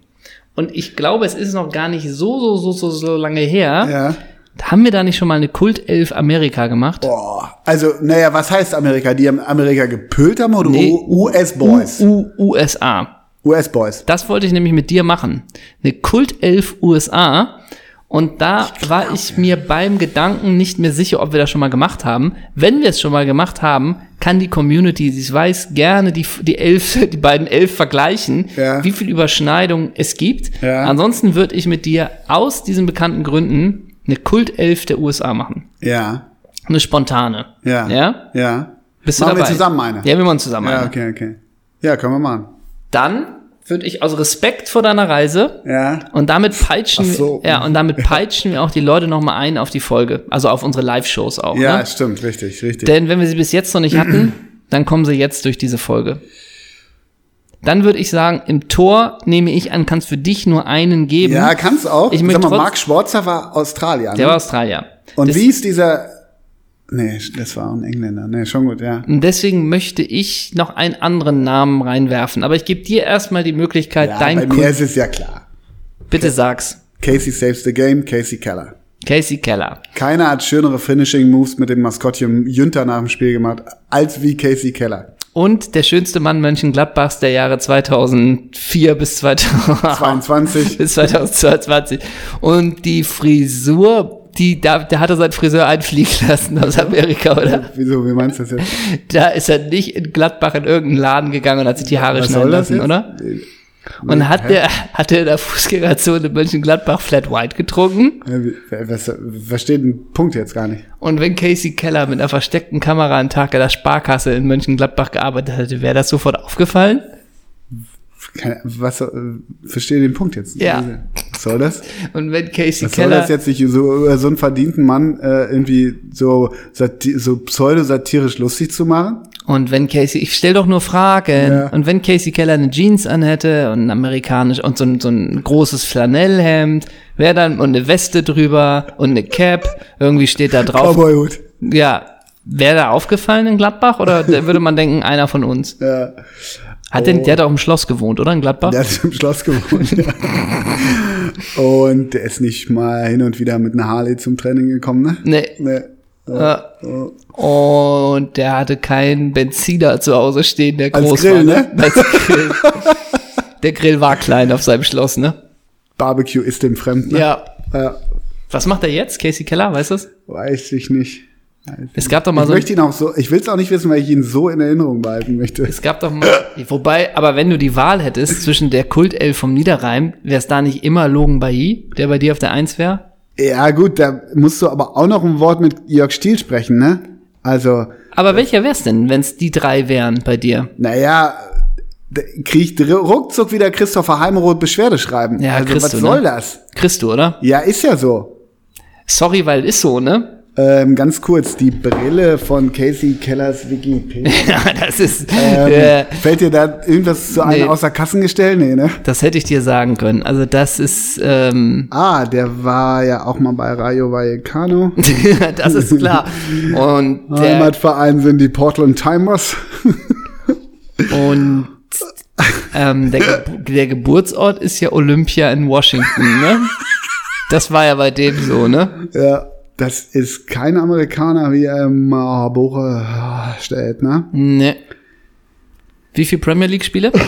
Und ich glaube, es ist noch gar nicht so, so, so, so, so lange her. Ja. Haben wir da nicht schon mal eine Kultelf Amerika gemacht? Boah. Also, naja, was heißt Amerika? Die haben Amerika gepölt haben oder Nee. US-Boys? USA. US-Boys. Das wollte ich nämlich mit dir machen. Eine Kultelf USA. Und da war ich mir beim Gedanken nicht mehr sicher, ob wir das schon mal gemacht haben. Wenn wir es schon mal gemacht haben, kann die Community, es weiß, gerne die, die elf, die beiden elf vergleichen, Ja. wie viel Überschneidung es gibt. Ja. Ansonsten würde ich mit dir aus diesen bekannten Gründen eine Kultelf der USA machen. Ja. Eine spontane. Ja. Ja? Ja. Bist du machen dabei? wir zusammen eine. Ja, wir machen zusammen Ja, eine. okay, okay. Ja, können wir machen. Dann würde ich aus Respekt vor deiner Reise Ja. Und damit peitschen, so. wir, ja, und damit peitschen wir auch die Leute noch mal ein auf die Folge, also auf unsere Live-Shows auch. Ja, Ne? stimmt, richtig, richtig. Denn wenn wir sie bis jetzt noch nicht hatten, dann kommen sie jetzt durch diese Folge. Dann würde ich sagen, im Tor nehme ich an, kann es für dich nur einen geben. ja, kannst auch. Ich Sag möchte mal, Marc Schwarzer war Australier. Ne? Der war Australier. Und Des- wie ist dieser. Nee, das war ein Engländer. Nee, schon gut, ja. Und deswegen möchte ich noch einen anderen Namen reinwerfen. Aber ich gebe dir erstmal die Möglichkeit, ja dein bei Kun mir ist es ja klar. Bitte sag's. Casey saves the game, Casey Keller. Casey Keller. Keiner hat schönere Finishing-Moves mit dem Maskottchen Jünter nach dem Spiel gemacht, als wie Casey Keller. Und der schönste Mann Mönchengladbachs der Jahre 2004 bis 2000. 22. bis 2022. Und die Frisur, die, da, der hatte seinen Friseur einfliegen lassen aus Amerika, oder? Wieso, wie meinst du das jetzt? Da ist er nicht in Gladbach in irgendeinen Laden gegangen und hat sich die Haare Was schneiden lassen, jetzt? oder? Und hat der, hat der in der Fußgängerzone in Mönchengladbach Flat White getrunken? Was, versteht den Punkt jetzt gar nicht. Und wenn Casey Keller mit einer versteckten Kamera einen Tag in der Sparkasse in Mönchengladbach gearbeitet hätte, wäre das sofort aufgefallen? Keine, was, äh, verstehe den Punkt jetzt. Ja. Was soll das? Und wenn Casey Was soll Keller. das jetzt nicht so über so einen verdienten Mann äh, irgendwie so, so pseudo-satirisch lustig zu machen? Und wenn Casey, ich stell doch nur Fragen. Ja. Und wenn Casey Keller eine Jeans anhätte und ein amerikanisch und so ein, so ein großes Flanellhemd, wäre dann und eine Weste drüber und eine Cap, irgendwie steht da drauf. Cowboyhut. Ja, wäre da aufgefallen in Gladbach oder würde man denken, einer von uns? Ja. Hat denn, der hat auch im Schloss gewohnt, oder in Gladbach? Der hat im Schloss gewohnt. ja. Und der ist nicht mal hin und wieder mit einer Harley zum Training gekommen, ne? Nee. Nee. Ja. Und der hatte keinen Benziner zu Hause stehen, der Als groß Grill, war. ne? Als Grill. der Grill war klein auf seinem Schloss, ne? Barbecue ist dem fremd, ne? Ja. ja. Was macht er jetzt? Casey Keller, weißt du? Weiß ich nicht. Ich Es gab doch mal ich so möchte ihn auch so, ich will es auch nicht wissen, weil ich ihn so in Erinnerung behalten möchte. Es gab doch mal, wobei, aber wenn du die Wahl hättest zwischen der Kultelf vom Niederrhein, wäre es da nicht immer Logan Bailly, der bei dir auf der Eins wäre? Ja, gut, da musst du aber auch noch ein Wort mit Jörg Stiel sprechen, ne? Also, Aber welcher wär's denn, wenn es die drei wären bei dir? naja, da kriegt ruckzuck wieder Christopher Heimeroth Beschwerde schreiben. Ja, also, kriegst was du, soll ne? das? Du, oder? Ja, ist ja so. Sorry, weil ist so, ne? Ähm, ganz kurz, die Brille von Casey Kellers Wikipedia. Ja, das ist, Ähm, äh, Fällt dir da irgendwas zu einem Nee. außer Kassengestell? Nee, ne? das hätte ich dir sagen können. Also das ist, ähm, Ah, der war ja auch mal bei Rayo Vallecano. das ist klar. Und der, Heimatverein sind die Portland Timers. und ähm, der, Ge der Geburtsort ist ja Olympia in Washington, ne? Das war ja bei dem so, ne? ja, das ist kein Amerikaner, wie er im Marburg steht, ne? Ne. Wie viel Premier League Spiele?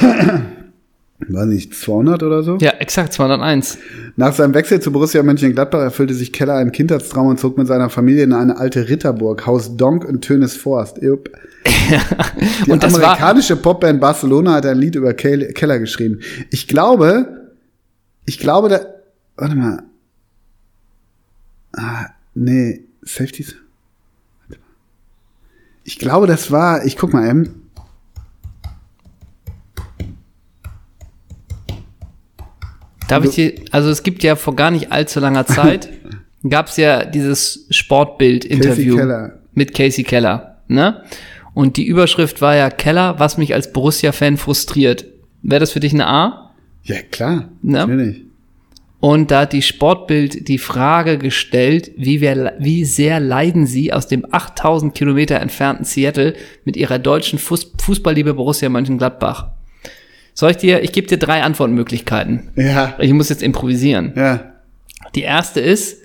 Weiß nicht, 200 oder so? Ja, exakt 201. Nach seinem Wechsel zu Borussia Mönchengladbach erfüllte sich Keller einen Kindheitstraum und zog mit seiner Familie in eine alte Ritterburg, Haus Donk in Tönes Forst. Jupp. Die Und amerikanische Popband Barcelona hat ein Lied über Kel- Keller geschrieben. Ich glaube, ich glaube, da, warte mal. Ah, nee, Safeties. Warte mal. Ich glaube, das war, ich guck mal eben. darf ich dir, also es gibt ja vor gar nicht allzu langer Zeit, gab es ja dieses Sportbild-Interview Casey mit Casey Keller, ne? Und die Überschrift war ja Keller, was mich als Borussia-Fan frustriert. Wäre das für dich eine A? Ja, klar. Ja. Natürlich. Und da hat die Sportbild die Frage gestellt, wie, wir, wie sehr leiden sie aus dem 8000 Kilometer entfernten Seattle mit ihrer deutschen Fuß, Fußballliebe Borussia Mönchengladbach. Soll ich dir, ich gebe dir drei Antwortmöglichkeiten. Ja. Ich muss jetzt improvisieren. Ja. Die erste ist,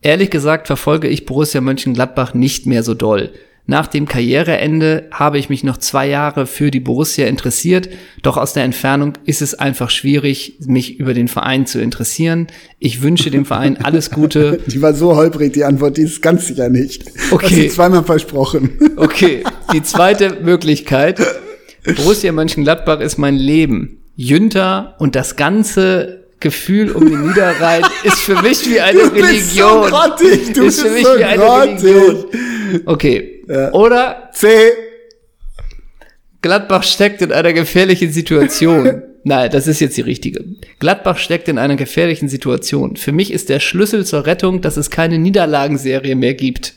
ehrlich gesagt verfolge ich Borussia Mönchengladbach nicht mehr so doll. Nach dem Karriereende habe ich mich noch zwei Jahre für die Borussia interessiert, doch aus der Entfernung ist es einfach schwierig, mich über den Verein zu interessieren. Ich wünsche dem Verein alles Gute. Die war so holprig, die Antwort, die ist ganz sicher nicht. Okay. Hast du zweimal versprochen. Okay, die zweite Möglichkeit. Borussia Mönchengladbach ist mein Leben. Jünter und das ganze Gefühl um den Niederrhein ist für mich wie eine Du bist so Religion. grottig, du ist für bist mich so wie eine grottig. Religion. Okay. Ja. Oder C. Gladbach steckt in einer gefährlichen Situation. Nein, das ist jetzt die richtige. Gladbach steckt in einer gefährlichen Situation. Für mich ist der Schlüssel zur Rettung, dass es keine Niederlagenserie mehr gibt.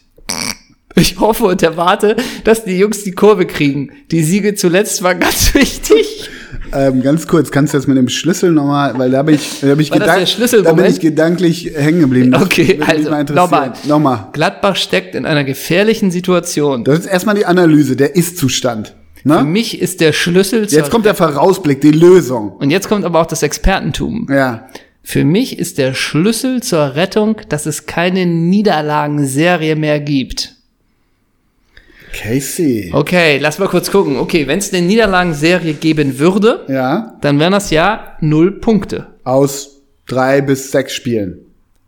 Ich hoffe und erwarte, dass die Jungs die Kurve kriegen. Die Siege zuletzt waren ganz wichtig. Ähm, ganz kurz, kannst du das mit dem Schlüssel nochmal, weil da bin ich, da bin ich, gedank- da bin ich gedanklich hängen geblieben. Okay, also nochmal. Nochmal. Gladbach steckt in einer gefährlichen Situation. Das ist erstmal die Analyse, der Ist-Zustand. Für Ne? mich ist der Schlüssel zur Jetzt kommt der Vorausblick, die Lösung. und jetzt kommt aber auch das Expertentum. Ja. Für mich ist der Schlüssel zur Rettung, dass es keine Niederlagenserie mehr gibt. Casey. Okay, lass mal kurz gucken. Okay, wenn es eine Niederlagenserie geben würde, Ja. dann wären das ja null Punkte. Aus drei bis sechs Spielen.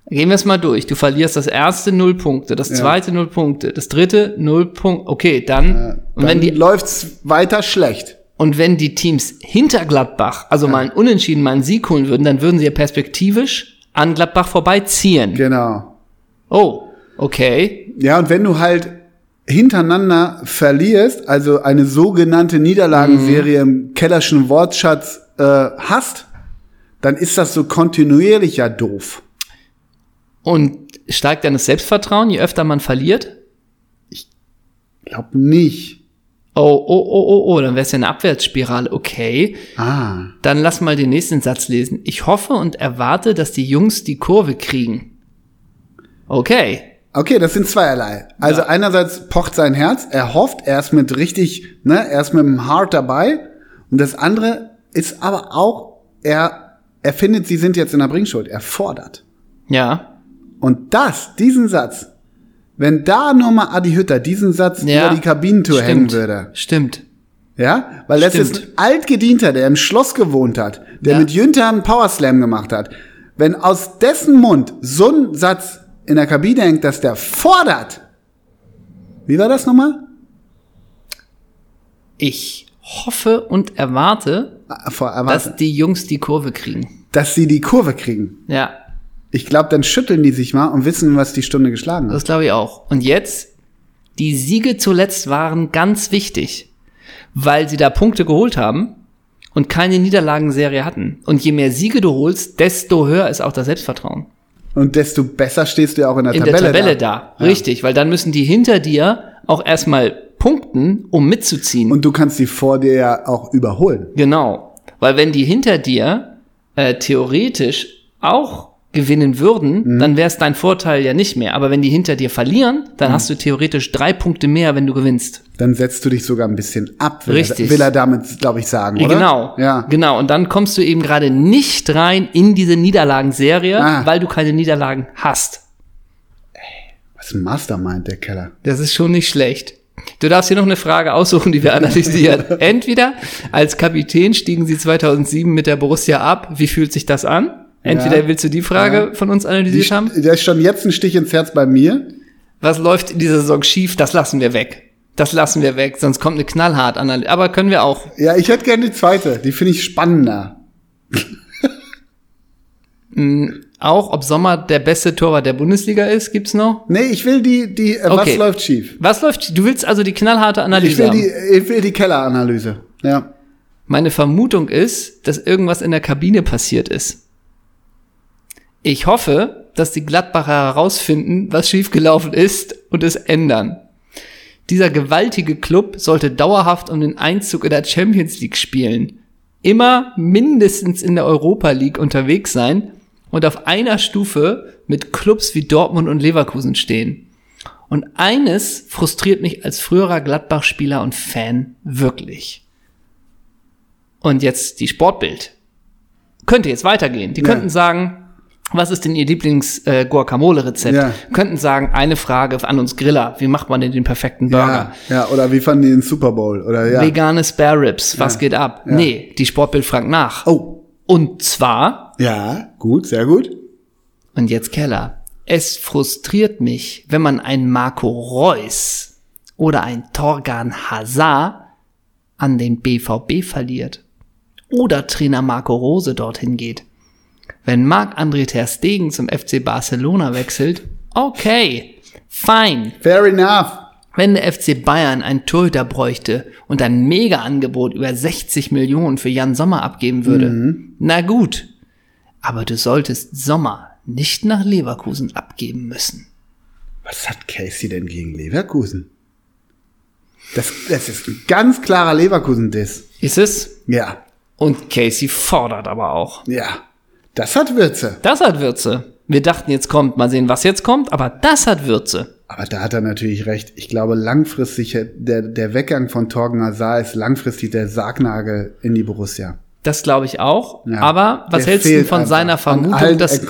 Gehen wir es mal durch. Du verlierst das erste null Punkte, das zweite null Punkte, das dritte null Punkte. Okay, dann, und, Dann wenn die, läuft's weiter schlecht. und wenn die Teams hinter Gladbach, also mal einen Unentschieden, mal einen Sieg holen würden, dann würden sie ja perspektivisch an Gladbach vorbeiziehen. Genau. Oh, okay. Ja, und wenn du halt hintereinander verlierst, also eine sogenannte Niederlagenserie im Kellerschen Wortschatz äh, hast, dann ist das so kontinuierlich ja doof. Und steigt dann das Selbstvertrauen, je öfter man verliert? Glaub nicht. Oh, oh, oh, oh, oh, dann wäre es ja eine Abwärtsspirale. Okay. Ah. Dann lass mal den nächsten Satz lesen. Ich hoffe und erwarte, dass die Jungs die Kurve kriegen. Okay. Okay, das sind zweierlei. Also einerseits pocht sein Herz, er hofft, er ist mit richtig, ne, er ist mit dem Heart dabei. Und das andere ist aber auch, er, er findet, sie sind jetzt in der Bringschuld. Er fordert. Ja. Und das, diesen Satz, wenn da nur mal Adi Hütter diesen Satz Ja. über die Kabinentour Stimmt. hängen würde, Stimmt. ja, weil das ist Stimmt. ein Altgedienter, der im Schloss gewohnt hat, der Ja. mit Jünter einen Powerslam gemacht hat. Wenn aus dessen Mund so ein Satz in der Kabine hängt, dass der fordert. Wie war das nochmal? Ich hoffe und erwarte, Ah, Vor, dass die Jungs die Kurve kriegen. dass sie die Kurve kriegen. Ja, Ich glaube, dann schütteln die sich mal und wissen, was die Stunde geschlagen hat. das glaube ich auch. Und jetzt, die Siege zuletzt waren ganz wichtig, weil sie da Punkte geholt haben und keine Niederlagenserie hatten. Und je mehr Siege du holst, desto höher ist auch das Selbstvertrauen. Und desto besser stehst du ja auch in der In Tabelle, der Tabelle da. Ja. Richtig, weil dann müssen die hinter dir auch erstmal punkten, um mitzuziehen. Und du kannst die vor dir ja auch überholen. Genau. Weil wenn die hinter dir äh, theoretisch auch gewinnen würden, Mhm. dann wäre es dein Vorteil ja nicht mehr. Aber wenn die hinter dir verlieren, dann Mhm. hast du theoretisch drei Punkte mehr, wenn du gewinnst. Dann setzt du dich sogar ein bisschen ab, will, Richtig. Er, will er damit, glaube ich, sagen, oder? Genau. Ja. Genau. Und dann kommst du eben gerade nicht rein in diese Niederlagenserie, Ah. weil du keine Niederlagen hast. Was ist ein Mastermind, der Keller? Das ist schon nicht schlecht. Du darfst hier noch eine Frage aussuchen, die wir analysieren. Entweder als Kapitän stiegen sie 2007 mit der Borussia ab. Wie fühlt sich das an? Entweder Ja. willst du die Frage Ja. von uns Die, analysiert haben. da ist schon jetzt ein Stich ins Herz bei mir. Was läuft in dieser Saison schief? Das lassen wir weg. Das lassen wir weg, sonst kommt eine knallhart Analyse. Aber können wir auch. Ja, ich hätte gerne die zweite. Die finde ich spannender. Auch, ob Sommer der beste Torwart der Bundesliga ist, gibt's noch? Nee, ich will die, die, äh, Okay. was läuft schief? Was läuft? Du willst also die knallharte Ich Analyse will haben. die, ich will die Kelleranalyse. Ja. Meine Vermutung ist, dass irgendwas in der Kabine passiert ist. Ich hoffe, dass die Gladbacher herausfinden, was schiefgelaufen ist und es ändern. Dieser gewaltige Club sollte dauerhaft um den Einzug in der Champions League spielen, immer mindestens in der Europa League unterwegs sein und auf einer Stufe mit Clubs wie Dortmund und Leverkusen stehen. Und eines frustriert mich als früherer Gladbach-Spieler und Fan wirklich. Und jetzt die Sportbild. Könnte jetzt weitergehen. Die Ja. könnten sagen, was ist denn Ihr Lieblings-Guacamole-Rezept? Ja. Könnten sagen, eine Frage an uns Griller. Wie macht man denn den perfekten Burger? Ja, ja, oder wie fanden die den Super Bowl? Oder ja. Vegane Spare Ribs. Was Ja. geht ab? Ja. Nee, die Sportbild fragt nach. Oh. Und zwar, Ja, gut, sehr gut. und jetzt Keller. Es frustriert mich, wenn man einen Marco Reus oder einen Torgan Hazard an den BVB verliert. Oder Trainer Marco Rose dorthin geht. Wenn Marc-André Ter Stegen zum FC Barcelona wechselt, okay, fine. Fair enough. Wenn der FC Bayern einen Torhüter bräuchte und ein Mega-Angebot über 60 Millionen für Jan Sommer abgeben würde, na gut. Aber du solltest Sommer nicht nach Leverkusen abgeben müssen. Was hat Casey denn gegen Leverkusen? Das, das ist ein ganz klarer Leverkusen-Diss. Ist es? Ja, Und Casey fordert aber auch. ja. Das hat Würze. Das hat Würze. Wir dachten, jetzt kommt, mal sehen, was jetzt kommt, aber das hat Würze. Aber da hat er natürlich recht. Ich glaube, langfristig, der, der Weggang von Torgen Hazard ist langfristig der Sargnagel in die Borussia. Das glaube ich auch. Ja. Aber was hältst du denn von seiner Vermutung, dass,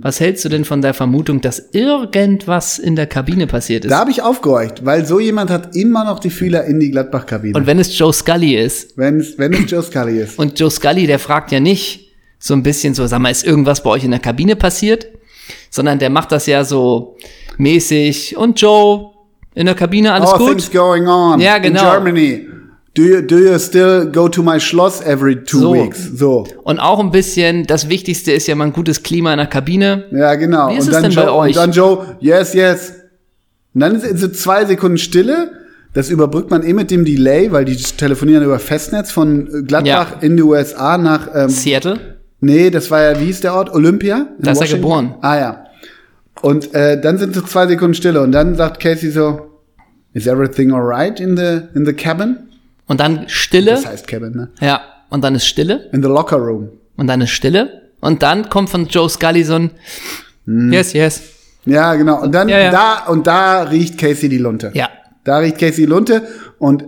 was hältst du denn von der Vermutung, dass irgendwas in der Kabine passiert ist? Da habe ich aufgehorcht, weil so jemand hat immer noch die Fühler in die Gladbach-Kabine. Und wenn es Joe Scully ist, wenn es wenn es Joe Scully ist. Und Joe Scully, der fragt ja nicht so ein bisschen so, sag mal, ist irgendwas bei euch in der Kabine passiert? Sondern der macht das ja so mäßig. Und Joe, in der Kabine alles oh, gut? things going on Ja, genau. in Germany. Do you, do you still go to my Schloss every two So. weeks? So. Und auch ein bisschen, das Wichtigste ist ja mal ein gutes Klima in der Kabine. Ja, genau. Wie ist und es dann denn Joe, bei euch? Und dann Joe, yes, yes. Und dann sind so zwei Sekunden Stille. Das überbrückt man eh mit dem Delay, weil die telefonieren über Festnetz von Gladbach Ja. in die USA nach, ähm, Seattle? Nee, das war ja, wie hieß der Ort? Olympia? Da ist er geboren. Ah ja. Und äh, dann sind so zwei Sekunden Stille und dann sagt Casey so, Is everything alright in the, in the cabin? Und dann Stille. Das heißt Cabin, ne? Ja. Und dann ist Stille. In the locker room. Und dann ist Stille. Und dann kommt von Joe Scully so ein Yes, yes. Ja, genau. Und dann Ja, ja. da und da riecht Casey die Lunte. Ja. Da riecht Casey die Lunte und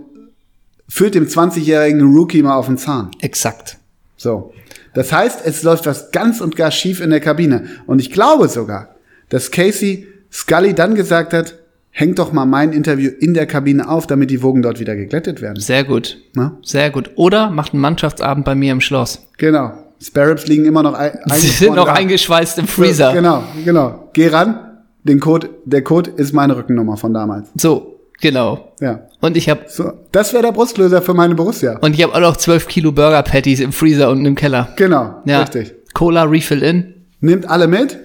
fühlt dem 20-jährigen Rookie mal auf den Zahn. Exakt. So. Das heißt, es läuft was ganz und gar schief in der Kabine. Und ich glaube sogar, dass Casey Scully dann gesagt hat, hängt doch mal mein Interview in der Kabine auf, damit die Wogen dort wieder geglättet werden. Sehr gut. Na? Sehr gut. Oder macht einen Mannschaftsabend bei mir im Schloss. Genau. Sparrows liegen immer noch ein, Sie sind noch da. eingeschweißt im Freezer. Genau, genau. Geh ran. Den Code, der Code ist meine Rückennummer von damals. So, genau. Ja. Und ich habe So, das wäre der Brustlöser für meine Borussia. und ich habe auch noch 12 Kilo Burger Patties im Freezer unten im Keller. Genau, Ja. richtig. Cola Refill in. Nimmt alle mit.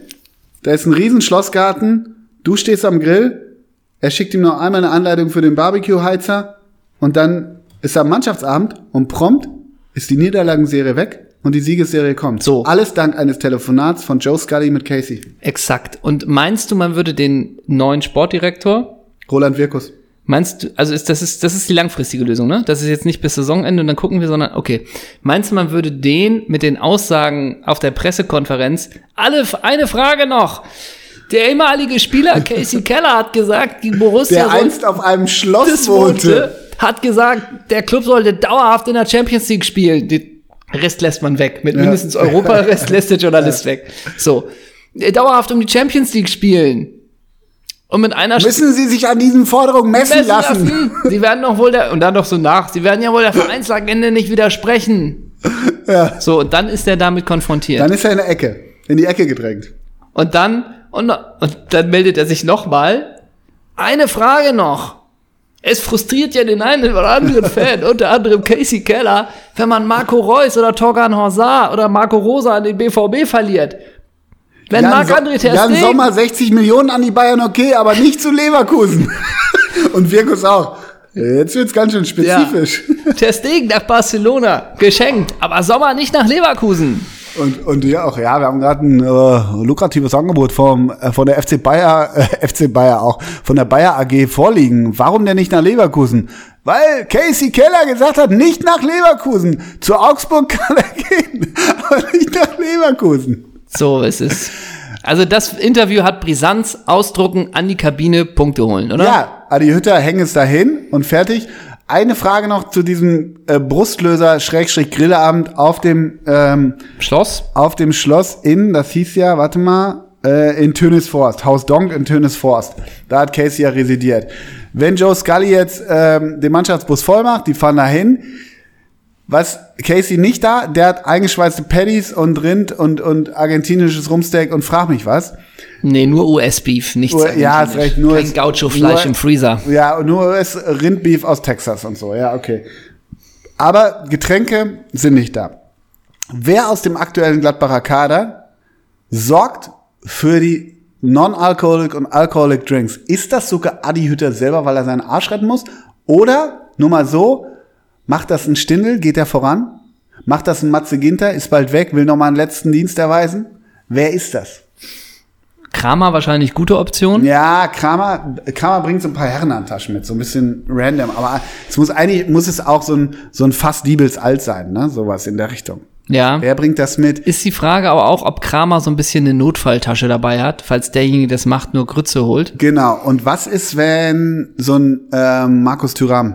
Da ist ein riesen Schlossgarten. Du stehst am Grill. Er schickt ihm noch einmal eine Anleitung für den Barbecue-Heizer. Und dann ist er am Mannschaftsabend und prompt ist die Niederlagenserie weg und die Siegesserie kommt. So. Alles dank eines Telefonats von Joe Scully mit Casey. Exakt. Und meinst du, man würde den neuen Sportdirektor Roland Wirkus. Meinst du, also ist, das ist, das ist die langfristige Lösung, ne? Das ist jetzt nicht bis Saisonende und dann gucken wir, sondern, okay. Meinst du, man würde den mit den Aussagen auf der Pressekonferenz, alle, eine Frage noch. Der ehemalige Spieler Casey Keller hat gesagt, die Borussia Der einst auf einem Schloss wohnte. hat gesagt, der Club sollte dauerhaft in der Champions League spielen. Den Rest lässt man weg. Mit mindestens Europa, Rest lässt der Journalist weg. So. Äh, Dauerhaft um die Champions League spielen. Und mit einer Müssen Sie sich an diesen Forderungen messen, messen lassen. lassen. Sie werden doch wohl der, und dann doch so nach, sie werden ja wohl der Vereinslegende nicht widersprechen. Ja. So, und dann ist er damit konfrontiert. Dann ist er in der Ecke, in die Ecke gedrängt. und dann, und, und dann meldet er sich nochmal. Eine Frage noch. Es frustriert ja den einen oder anderen Fan, unter anderem Casey Keller, wenn man Marco Reus oder Torgan Hazard oder Marco Rosa an den BVB verliert. Wenn Jan, Marc-André So- Ter Jan Sommer 60 Millionen an die Bayern, okay, aber nicht zu Leverkusen. Und Wirkus auch. Jetzt wird's ganz schön spezifisch. Ter Stegen nach Barcelona, geschenkt, aber Sommer nicht nach Leverkusen. Und, und ja auch, ja, wir haben gerade ein äh, lukratives Angebot vom, äh, von der FC Bayer, äh, FC Bayer auch, von der Bayer AG vorliegen. Warum denn nicht nach Leverkusen? Weil Casey Keller gesagt hat, nicht nach Leverkusen. Zu Augsburg kann er gehen, aber nicht nach Leverkusen. So ist es. Also das Interview hat Brisanz, ausdrucken, an die Kabine, Punkte holen, oder? Ja, Adi Hütter häng es dahin und fertig. Eine Frage noch zu diesem äh, Brustlöser Schrägstrich Grilleabend auf dem ähm, Schloss? auf dem Schloss in, das hieß ja, warte mal, äh, in Tönisforst, Haus Donk in Tönisforst. Da hat Casey ja residiert. Wenn Joe Scully jetzt ähm, den Mannschaftsbus voll macht, die fahren dahin. Was Casey nicht da, der hat eingeschweißte Patties und Rind und, und argentinisches Rumsteak und frag mich was. Nee, nur US-Beef, nichts Nur- ja, hast recht, nur Kein ist- Gaucho-Fleisch im Freezer. Ja, und nur ist Rindbeef aus Texas und so, ja, okay. Aber Getränke sind nicht da. Wer aus dem aktuellen Gladbacher Kader sorgt für die Non-Alcoholic und Alcoholic Drinks? Ist das sogar Adi Hütter selber, weil er seinen Arsch retten muss? Oder, nur mal so, macht das ein Stindel, geht er voran? Macht das ein Matze Ginter, ist bald weg, will noch mal einen letzten Dienst erweisen? Wer ist das? Kramer wahrscheinlich gute Option. Ja, Kramer, Kramer bringt so ein paar Herrenhandtaschen mit, so ein bisschen random. Aber es muss eigentlich, muss es auch so ein, so ein Fass Diebels alt sein, ne? Sowas in der Richtung. Ja. Wer bringt das mit? Ist die Frage aber auch, ob Kramer so ein bisschen eine Notfalltasche dabei hat, falls derjenige, der das macht, nur Grütze holt. Genau. Und was ist, wenn so ein ähm, Markus Thüram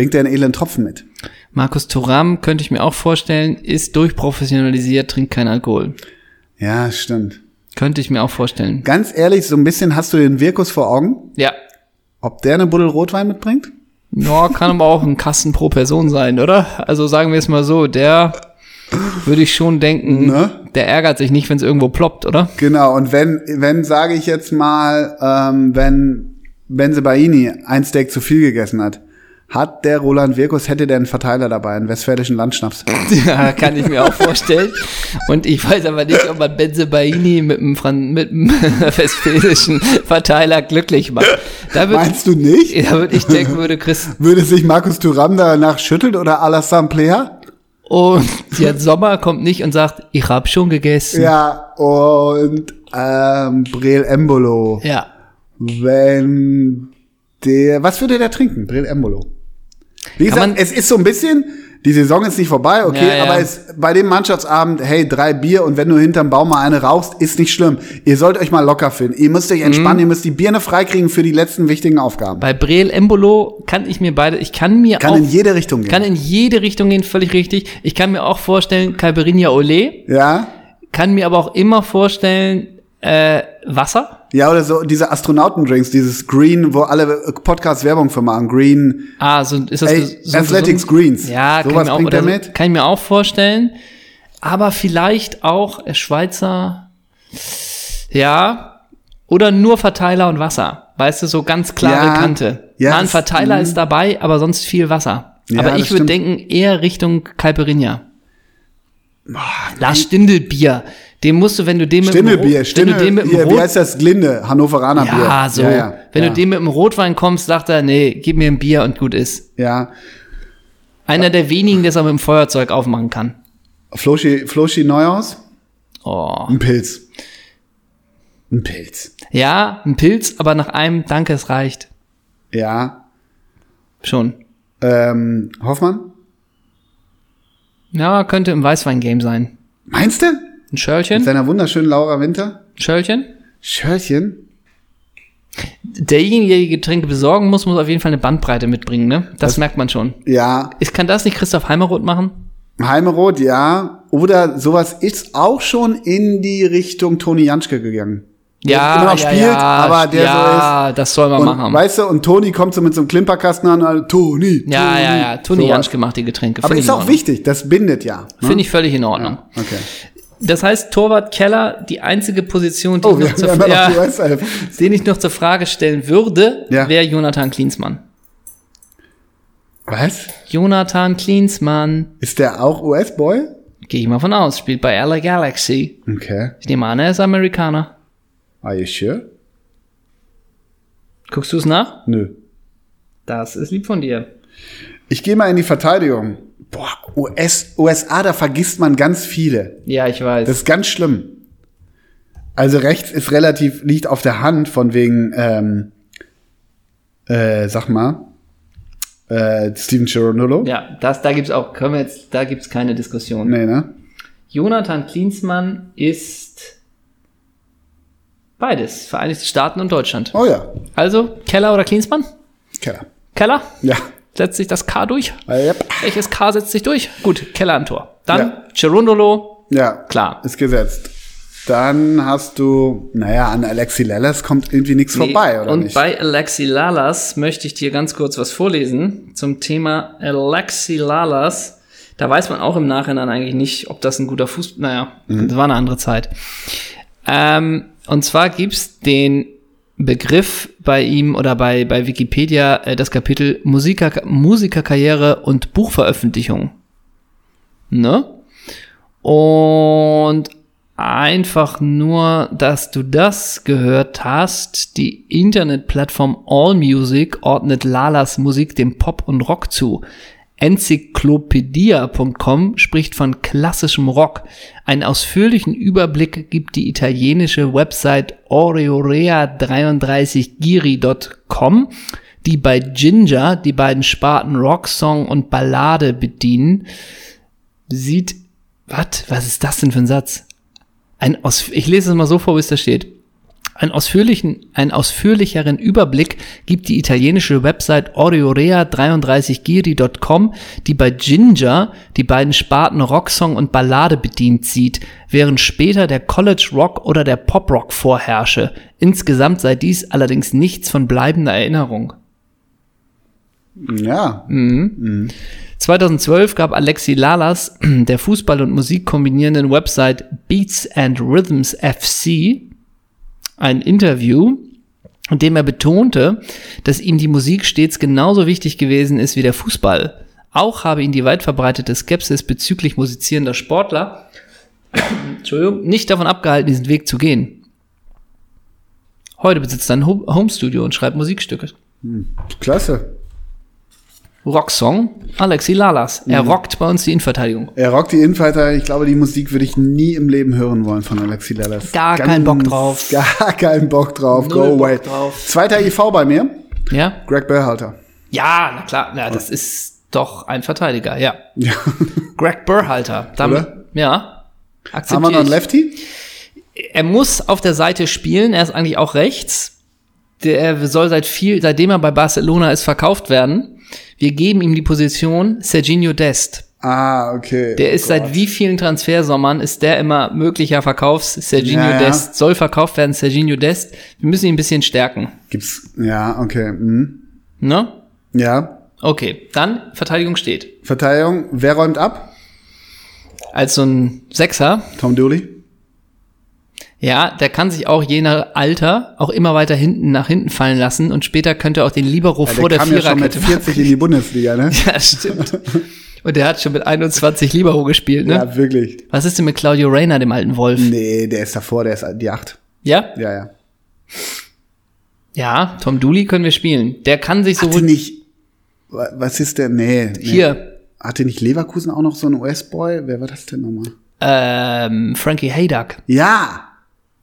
bringt der einen elenden Tropfen mit? Markus Thuram, könnte ich mir auch vorstellen, ist durchprofessionalisiert, trinkt keinen Alkohol. Ja, stimmt. Könnte ich mir auch vorstellen. Ganz ehrlich, so ein bisschen hast du den Wirkus vor Augen, Ja. ob der eine Buddel Rotwein mitbringt? Ja, kann aber auch ein Kasten pro Person sein, oder? Also sagen wir es mal so, der würde ich schon denken, Ne? der ärgert sich nicht, wenn es irgendwo ploppt, oder? Genau, und wenn, wenn sage ich jetzt mal, ähm, wenn Benzebaini ein Steak zu viel gegessen hat, hat der Roland Wirkus, hätte der einen Verteiler dabei, einen westfälischen Landschnaps. Ja, kann ich mir auch vorstellen. Und ich weiß aber nicht, ob man Benzebaini mit einem, Fran mit einem westfälischen Verteiler glücklich macht. Da würde Meinst du nicht? da würd ich denken, würde Chris, Würde sich Markus Thuram danach schütteln oder Alassane Plea? Und jetzt Sommer kommt nicht und sagt, ich hab schon gegessen. Ja, und ähm, Brel Embolo. Ja. Wenn der, was würde der trinken? Brel Embolo. Wie Kann gesagt, es ist so ein bisschen, die Saison ist nicht vorbei, okay, Ja, ja. aber es, bei dem Mannschaftsabend, hey, drei Bier und wenn du hinterm Baum mal eine rauchst, ist nicht schlimm. Ihr sollt euch mal locker finden. Ihr müsst euch entspannen, Mhm. ihr müsst die Birne freikriegen für die letzten wichtigen Aufgaben. Bei Breel Embolo kann ich mir beide, ich kann mir Kann auch, in jede Richtung gehen. kann in jede Richtung gehen, völlig richtig. Ich kann mir auch vorstellen, Calperinia Ole, ja? kann mir aber auch immer vorstellen, äh, Wasser. Ja, oder so diese Astronautendrinks, dieses Green, wo alle Podcasts Werbung für machen. Green, Ah, so ist das Ey, so Athletics gesund? Greens. Ja, kann Sowas ich mir auch, so, kann ich mir auch vorstellen. Aber vielleicht auch äh, Schweizer, ja, oder nur Verteiler und Wasser. Weißt du, so ganz klare Ja, Kante. ja, Mal ein Verteiler mhm. ist dabei, aber sonst viel Wasser. Ja, aber ich würde denken, eher Richtung Calperinia. Lars Stindelbier. Den musst du, wenn du mit dem wenn du mit dem hier, wie heißt das? Glinde, Hannoveraner Bier. ja, so. Ja, ja, wenn ja. du dem mit dem Rotwein kommst, sagt er, nee, gib mir ein Bier und gut ist. Ja. Einer der wenigen, der es auch mit dem Feuerzeug aufmachen kann. Floschi, Floschi Neuhaus? Oh. Ein Pilz. Ein Pilz. Ja, ein Pilz, aber nach einem Danke, es reicht. Ja. Schon. Ähm, Hoffmann? Ja, könnte im Weißwein-Game sein. Meinst du? Ein Mit Schörlchen? seiner wunderschönen Laura Winter? Schörlchen? Schörchen? Derjenige, der die Getränke besorgen muss, muss auf jeden Fall eine Bandbreite mitbringen, ne? Das merkt man schon. Ja. Ich kann das nicht Christoph Heimeroth machen? Heimeroth, ja. Oder sowas ist auch schon in die Richtung Toni Janschke gegangen. Der immer noch spielt, aber der ja, das soll man so ist. machen. Und, weißt du, und Toni kommt so mit so einem Klimperkasten an, also, Toni, ja, ja, ja. Toni Sowas. Janschke macht die Getränke. Aber ist auch wichtig, das bindet ja. Ne? Finde ich völlig in Ordnung. Okay. Das heißt, Torwart Keller, die einzige Position, die, Oh, ich, noch ja den ich noch zur Frage stellen würde, Ja. wäre Jonathan Klinsmann. Was? Jonathan Klinsmann, Ist der auch US-Boy? gehe ich mal von aus, spielt bei LA Galaxy. Okay. Ich nehme an, er ist Amerikaner. Are you sure? Guckst du es nach? Nö. Das ist lieb von dir. Ich gehe mal in die Verteidigung. Boah, US, USA, da vergisst man ganz viele. Ja, ich weiß. Das ist ganz schlimm. Also rechts ist relativ, liegt auf der Hand von wegen, ähm, äh, sag mal, äh, Steven Cherondolo. ja, das, da gibt's auch, können wir jetzt, da gibt's keine Diskussion. Nee, ne? Jonathan Klinsmann ist beides, Vereinigte Staaten und Deutschland. Oh ja, Also, Keller oder Klinsmann? Keller. Keller? Ja. Setzt sich das K durch? Yep. Welches K setzt sich durch? Gut, Keller am Tor. Dann Ja. Cherundolo, Ja, klar. ist gesetzt. Dann hast du, naja, an Alexi Lellas kommt irgendwie nichts vorbei, oder und nicht? bei Alexi Lalas möchte ich dir ganz kurz was vorlesen zum Thema Alexi Lalas. Da weiß man auch im Nachhinein eigentlich nicht, ob das ein guter Fuß... Naja, Mhm. das war eine andere Zeit. Ähm, und zwar gibt's den Begriff bei ihm oder bei, bei Wikipedia äh, das Kapitel Musiker, Musikerkarriere und Buchveröffentlichung. Ne? Und einfach nur, dass du das gehört hast, die Internetplattform AllMusic ordnet Lalas Musik dem Pop und Rock zu. Enzyklopädia.com spricht von klassischem Rock. Einen ausführlichen Überblick gibt die italienische Website oreorea33giri.com, die bei Ginger die beiden Sparten Rocksong und Ballade bedienen. Sieht, was, was ist das denn für ein Satz? Ein aus, ich lese es mal so vor, wie es da steht. Einen ausführlichen, einen ausführlicheren Überblick gibt die italienische Website oreorea33giri.com, die bei Ginger die beiden Sparten Rocksong und Ballade bedient sieht, während später der College Rock oder der Pop Rock vorherrsche. Insgesamt sei dies allerdings nichts von bleibender Erinnerung. ja, 2012 gab Alexi Lalas der Fußball und Musik kombinierenden Website Beats and Rhythms FC ein Interview, in dem er betonte, dass ihm die Musik stets genauso wichtig gewesen ist wie der Fußball. Auch habe ihn die weit verbreitete Skepsis bezüglich musizierender Sportler Entschuldigung, nicht davon abgehalten, diesen Weg zu gehen. Heute besitzt er ein Ho- Homestudio und schreibt Musikstücke. klasse. Rocksong, Alexi Lalas. Er rockt bei uns die Innenverteidigung. Er rockt die Infighter. Ich glaube, die Musik würde ich nie im Leben hören wollen von Alexi Lalas. Gar keinen Bock drauf. Gar keinen Bock drauf. Null Go Bock away. drauf. Zweiter IV bei mir. Ja? Greg Berhalter. Ja, na klar. Ja, das ist doch ein Verteidiger, ja. Ja. Greg Burhalter. Dann, Oder? Ja. Haben wir Akzeptiere noch einen. Lefty? Er muss auf der Seite spielen. Er ist eigentlich auch rechts. Der soll seit viel, seitdem er bei Barcelona ist, verkauft werden. Wir geben ihm die Position Serginho Dest. Ah, okay. Der Oh ist seit Gott. wie vielen Transfersommern ist der immer möglicher Verkaufs Serginho Ja, ja. Dest soll verkauft werden Serginho Dest. Wir müssen ihn ein bisschen stärken, Gibt's, ja, okay. Mhm. ne? Ja. Okay, dann Verteidigung steht. Verteidigung. Wer räumt ab? Als so ein Sechser, Tom Dooley? Ja, der kann sich auch je nach Alter auch immer weiter hinten nach hinten fallen lassen und später könnte auch den Libero Ja, vor der, kam ja schon mit Viererkette 40 in die Bundesliga, ne? Ja, stimmt. Und der hat schon mit 21 Libero gespielt, ne? Ja, wirklich. Was ist denn mit Claudio Reyna, dem alten Wolf? Nee, der ist davor, der ist die 8. Ja? Ja, ja. Ja, Tom Dooley können wir spielen. Der kann sich Hatte sowohl nicht, wa- was ist der, nee. nee. hier, Hatte nicht Leverkusen auch noch so einen US-Boy? Wer war das denn nochmal? ähm, Frankie Hayduck. Ja!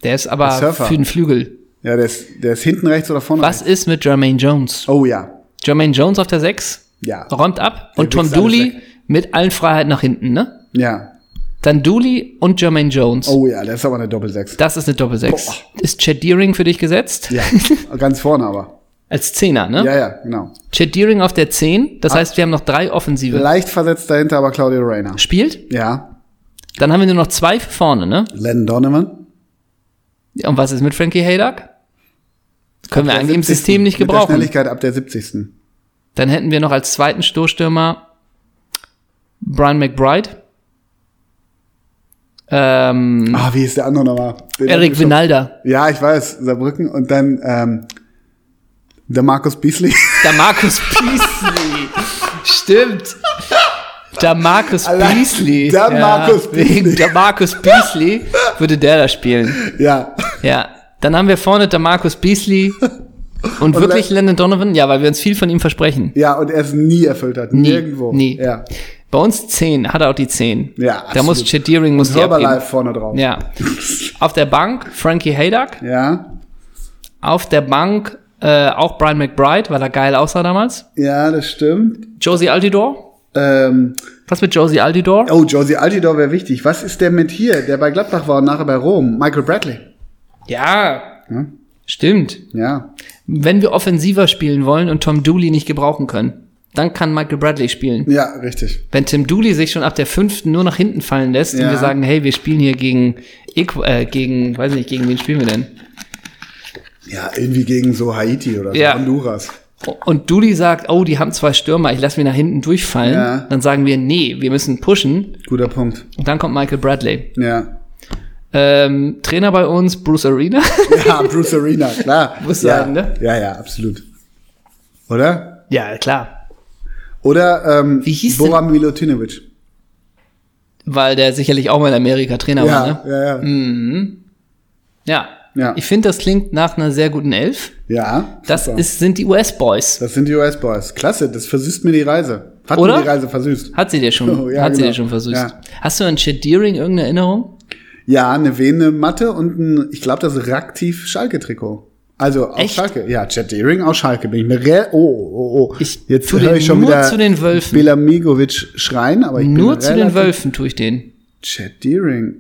Der ist aber Der für den Flügel. Ja, der ist, der ist hinten rechts oder vorne Was rechts. ist mit Jermaine Jones? Oh ja. Jermaine Jones auf der 6 Ja. räumt ab und Der Tom wichst alles Dooley mit allen Freiheiten nach hinten, ne? Ja. Dann Dooley und Jermaine Jones. Oh ja, der ist aber eine Doppel-6. Das ist eine Doppel-6. Boah. Ist Chad Deering für dich gesetzt? Ja. Ganz vorne aber. Als Zehner, ne? Ja, ja, genau. Chad Deering auf der 10. Das heißt, wir haben noch drei Offensive. Leicht versetzt dahinter aber Claudio Reyna. Spielt. Ja. Dann haben wir nur noch zwei für vorne, ne? Len Donovan. Und was ist mit Frankie Hayduck? Können wir eigentlich im 70. System nicht Mit der gebrauchen. Schnelligkeit ab der 70. Dann hätten wir noch als zweiten Stoßstürmer Brian McBride. Ähm, Ah, wie ist der andere nochmal? Den Eric Vinalda. Ja, ich weiß, Saarbrücken. Und dann ähm, der Markus Beasley. Der Markus Beasley. Stimmt. Der Markus Allein Beasley. der Markus wegen Beasley. Der Markus Beasley würde der da spielen. ja. Ja. Dann haben wir vorne der Markus Beasley. Und, wirklich Landon Donovan? Ja, weil wir uns viel von ihm versprechen. Ja, und er es nie erfüllt hat. Nie, Nirgendwo. nie. Ja. Bei uns 10, hat er auch die 10. Ja, Da muss absolut. Chad Deering muss die abgeben. Herbalife vorne drauf. Ja. Auf der Bank Frankie Hayduck. Ja. Auf der Bank äh, auch Brian McBride, weil er geil aussah damals. Ja, das stimmt. Josie Altidore. Ähm, Was mit Josie Altidore? oh, Josie Altidore wäre wichtig. Was ist der mit hier, der bei Gladbach war und nachher bei Rom? Michael Bradley. Ja. Hm? Stimmt. Ja. Wenn wir offensiver spielen wollen und Tom Dooley nicht gebrauchen können, dann kann Michael Bradley spielen. Ja, richtig. Wenn Tim Dooley sich schon ab der fünften nur nach hinten fallen lässt Ja. und wir sagen, hey, wir spielen hier gegen, äh, gegen, weiß nicht, gegen wen spielen wir denn? Ja, irgendwie gegen so Haiti oder so. Ja. Honduras. Und Dooley sagt, oh, die haben zwei Stürmer, ich lasse mich nach hinten durchfallen. Ja. Dann sagen wir, nee, wir müssen pushen. Guter Punkt. Und dann kommt Michael Bradley. Ja. Ähm, Trainer bei uns, Bruce Arena. Ja, Bruce Arena, klar. Muss ja. sein, ne? Ja, ja, absolut. Oder? ja, klar. Oder ähm, Wie hieß Boran Milutinovic. Weil der sicherlich auch mal in Amerika Trainer Ja, war, ne? ja, ja. Ja. Ja. Ich finde, das klingt nach einer sehr guten Elf. Ja. Das super. ist, sind die US-Boys. Das sind die US-Boys. Klasse, das versüßt mir die Reise. Hat Oder? mir die Reise versüßt. Hat sie dir schon, Oh, ja, hat sie genau. dir schon versüßt. Ja. Hast du an Chad Deering irgendeine Erinnerung? Ja, eine Vene Matte und ein, ich glaube, das ist Reaktiv Schalke-Trikot. Also auf Echt? Schalke. Ja, Chad Deering aus Schalke. Bin ich mir re oh, oh, oh. Ich Jetzt höre ich schon nur wieder zu den Wölfen. Belamigovic schreien, aber ich Nur zu den Wölfen tue ich den. Chad Deering.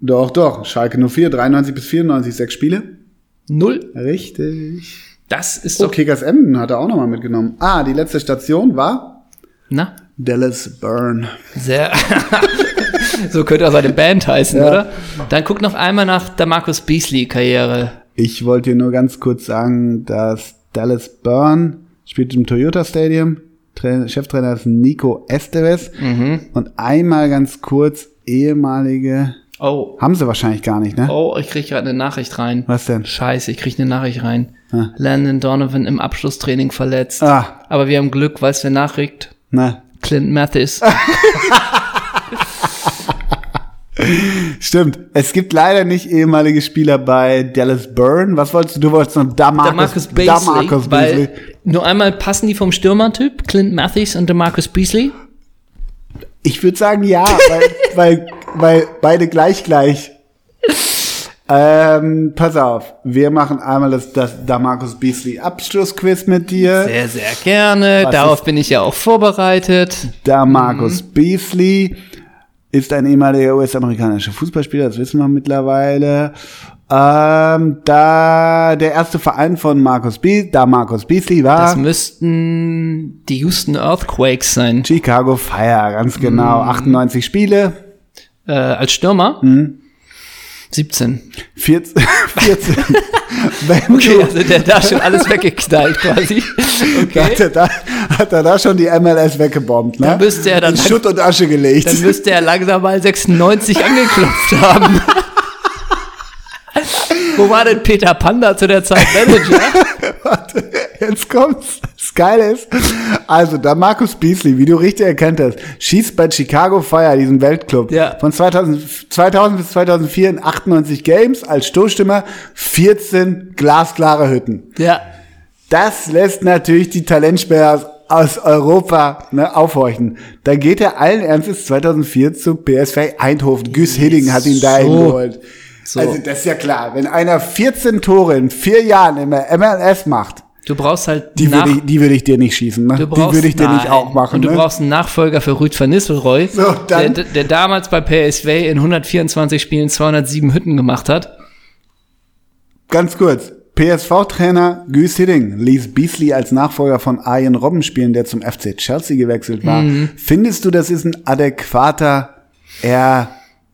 Doch, doch. Schalke 04, 93 bis 94, sechs Spiele. Null. Richtig. Das ist So, doch. Kickers Emden hat er auch nochmal mitgenommen. Ah, die letzte Station war Na, Dallas Burn. sehr. so könnte auch seine Band heißen, Ja. oder? Dann guck noch einmal nach der Marcus Beasley-Karriere. Ich wollte dir nur ganz kurz sagen, dass Dallas Burn spielt im Toyota Stadium. Tra Cheftrainer ist Nico Esteves. Mhm. Und einmal ganz kurz ehemalige. Oh. Haben sie wahrscheinlich gar nicht, ne? Oh, ich krieg gerade eine Nachricht rein. Was denn? Scheiße, ich krieg eine Nachricht rein. Ah. Landon Donovan im Abschlusstraining verletzt. Ah, Aber wir haben Glück, weißt du, wer nachrückt? na. Clint Mathis. Stimmt. Es gibt leider nicht ehemalige Spieler bei Dallas Byrne. Was wolltest du? Du wolltest noch Damarcus, Marcus Beasley, Damarcus Beasley. nur einmal passen die vom Stürmertyp, Clint Matthews und Marcus Beasley. Ich würde sagen ja, weil, weil, weil beide gleich gleich. Ähm, pass auf, wir machen einmal das, das Damarcus Beasley Abschlussquiz mit dir. Sehr, sehr gerne. Was Darauf bin ich ja auch vorbereitet. Damarcus Mhm. Beasley ist ein ehemaliger US-amerikanischer Fußballspieler, das wissen wir mittlerweile. Ähm, da der erste Verein von Marcus Be da Marcus Beasley war Das müssten die Houston Earthquakes sein. Chicago Fire, ganz genau. Mhm. 98 Spiele, Äh, als Stürmer? Mhm. 17. 14. 14. Wenn Okay, also der da schon alles weggeknallt quasi. da hat, er da, hat er da schon die MLS weggebombt, ne? Dann müsste er dann- In Schutt und Asche gelegt. Dann müsste er langsam mal 96 angeklopft haben. Wo war denn Peter Panda zu der Zeit Manager? Warte, jetzt kommt's. Das Geile ist, also da Markus Beasley, wie du richtig erkannt hast, schießt bei Chicago Fire, diesem Weltclub, Ja. von 2000, 2000 bis 2004 in 98 Games als Stoßstimmer, 14 glasklare Hütten. Ja. Das lässt natürlich die Talentsperre aus, Europa ne, aufhorchen. Da geht er allen Ernstes 2004 zu PSV Eindhoven. Güss Hidding hat ihn dahin So. geholt. So. Also das ist ja klar, wenn einer 14 Tore in vier Jahren der MLS macht, Du brauchst halt die würde ich, die würde ich dir nicht schießen, ne? Die würde ich dir nicht nein. auch machen, Und du ne? brauchst einen Nachfolger für Rüd van Nistelrooy, So, der, der damals bei PSV in 124 Spielen 207 Hütten gemacht hat. Ganz kurz. PSV-Trainer Güs Hidding ließ Beasley als Nachfolger von Arjen Robben spielen, der zum FC Chelsea gewechselt war. Mhm. Findest du, das ist ein adäquater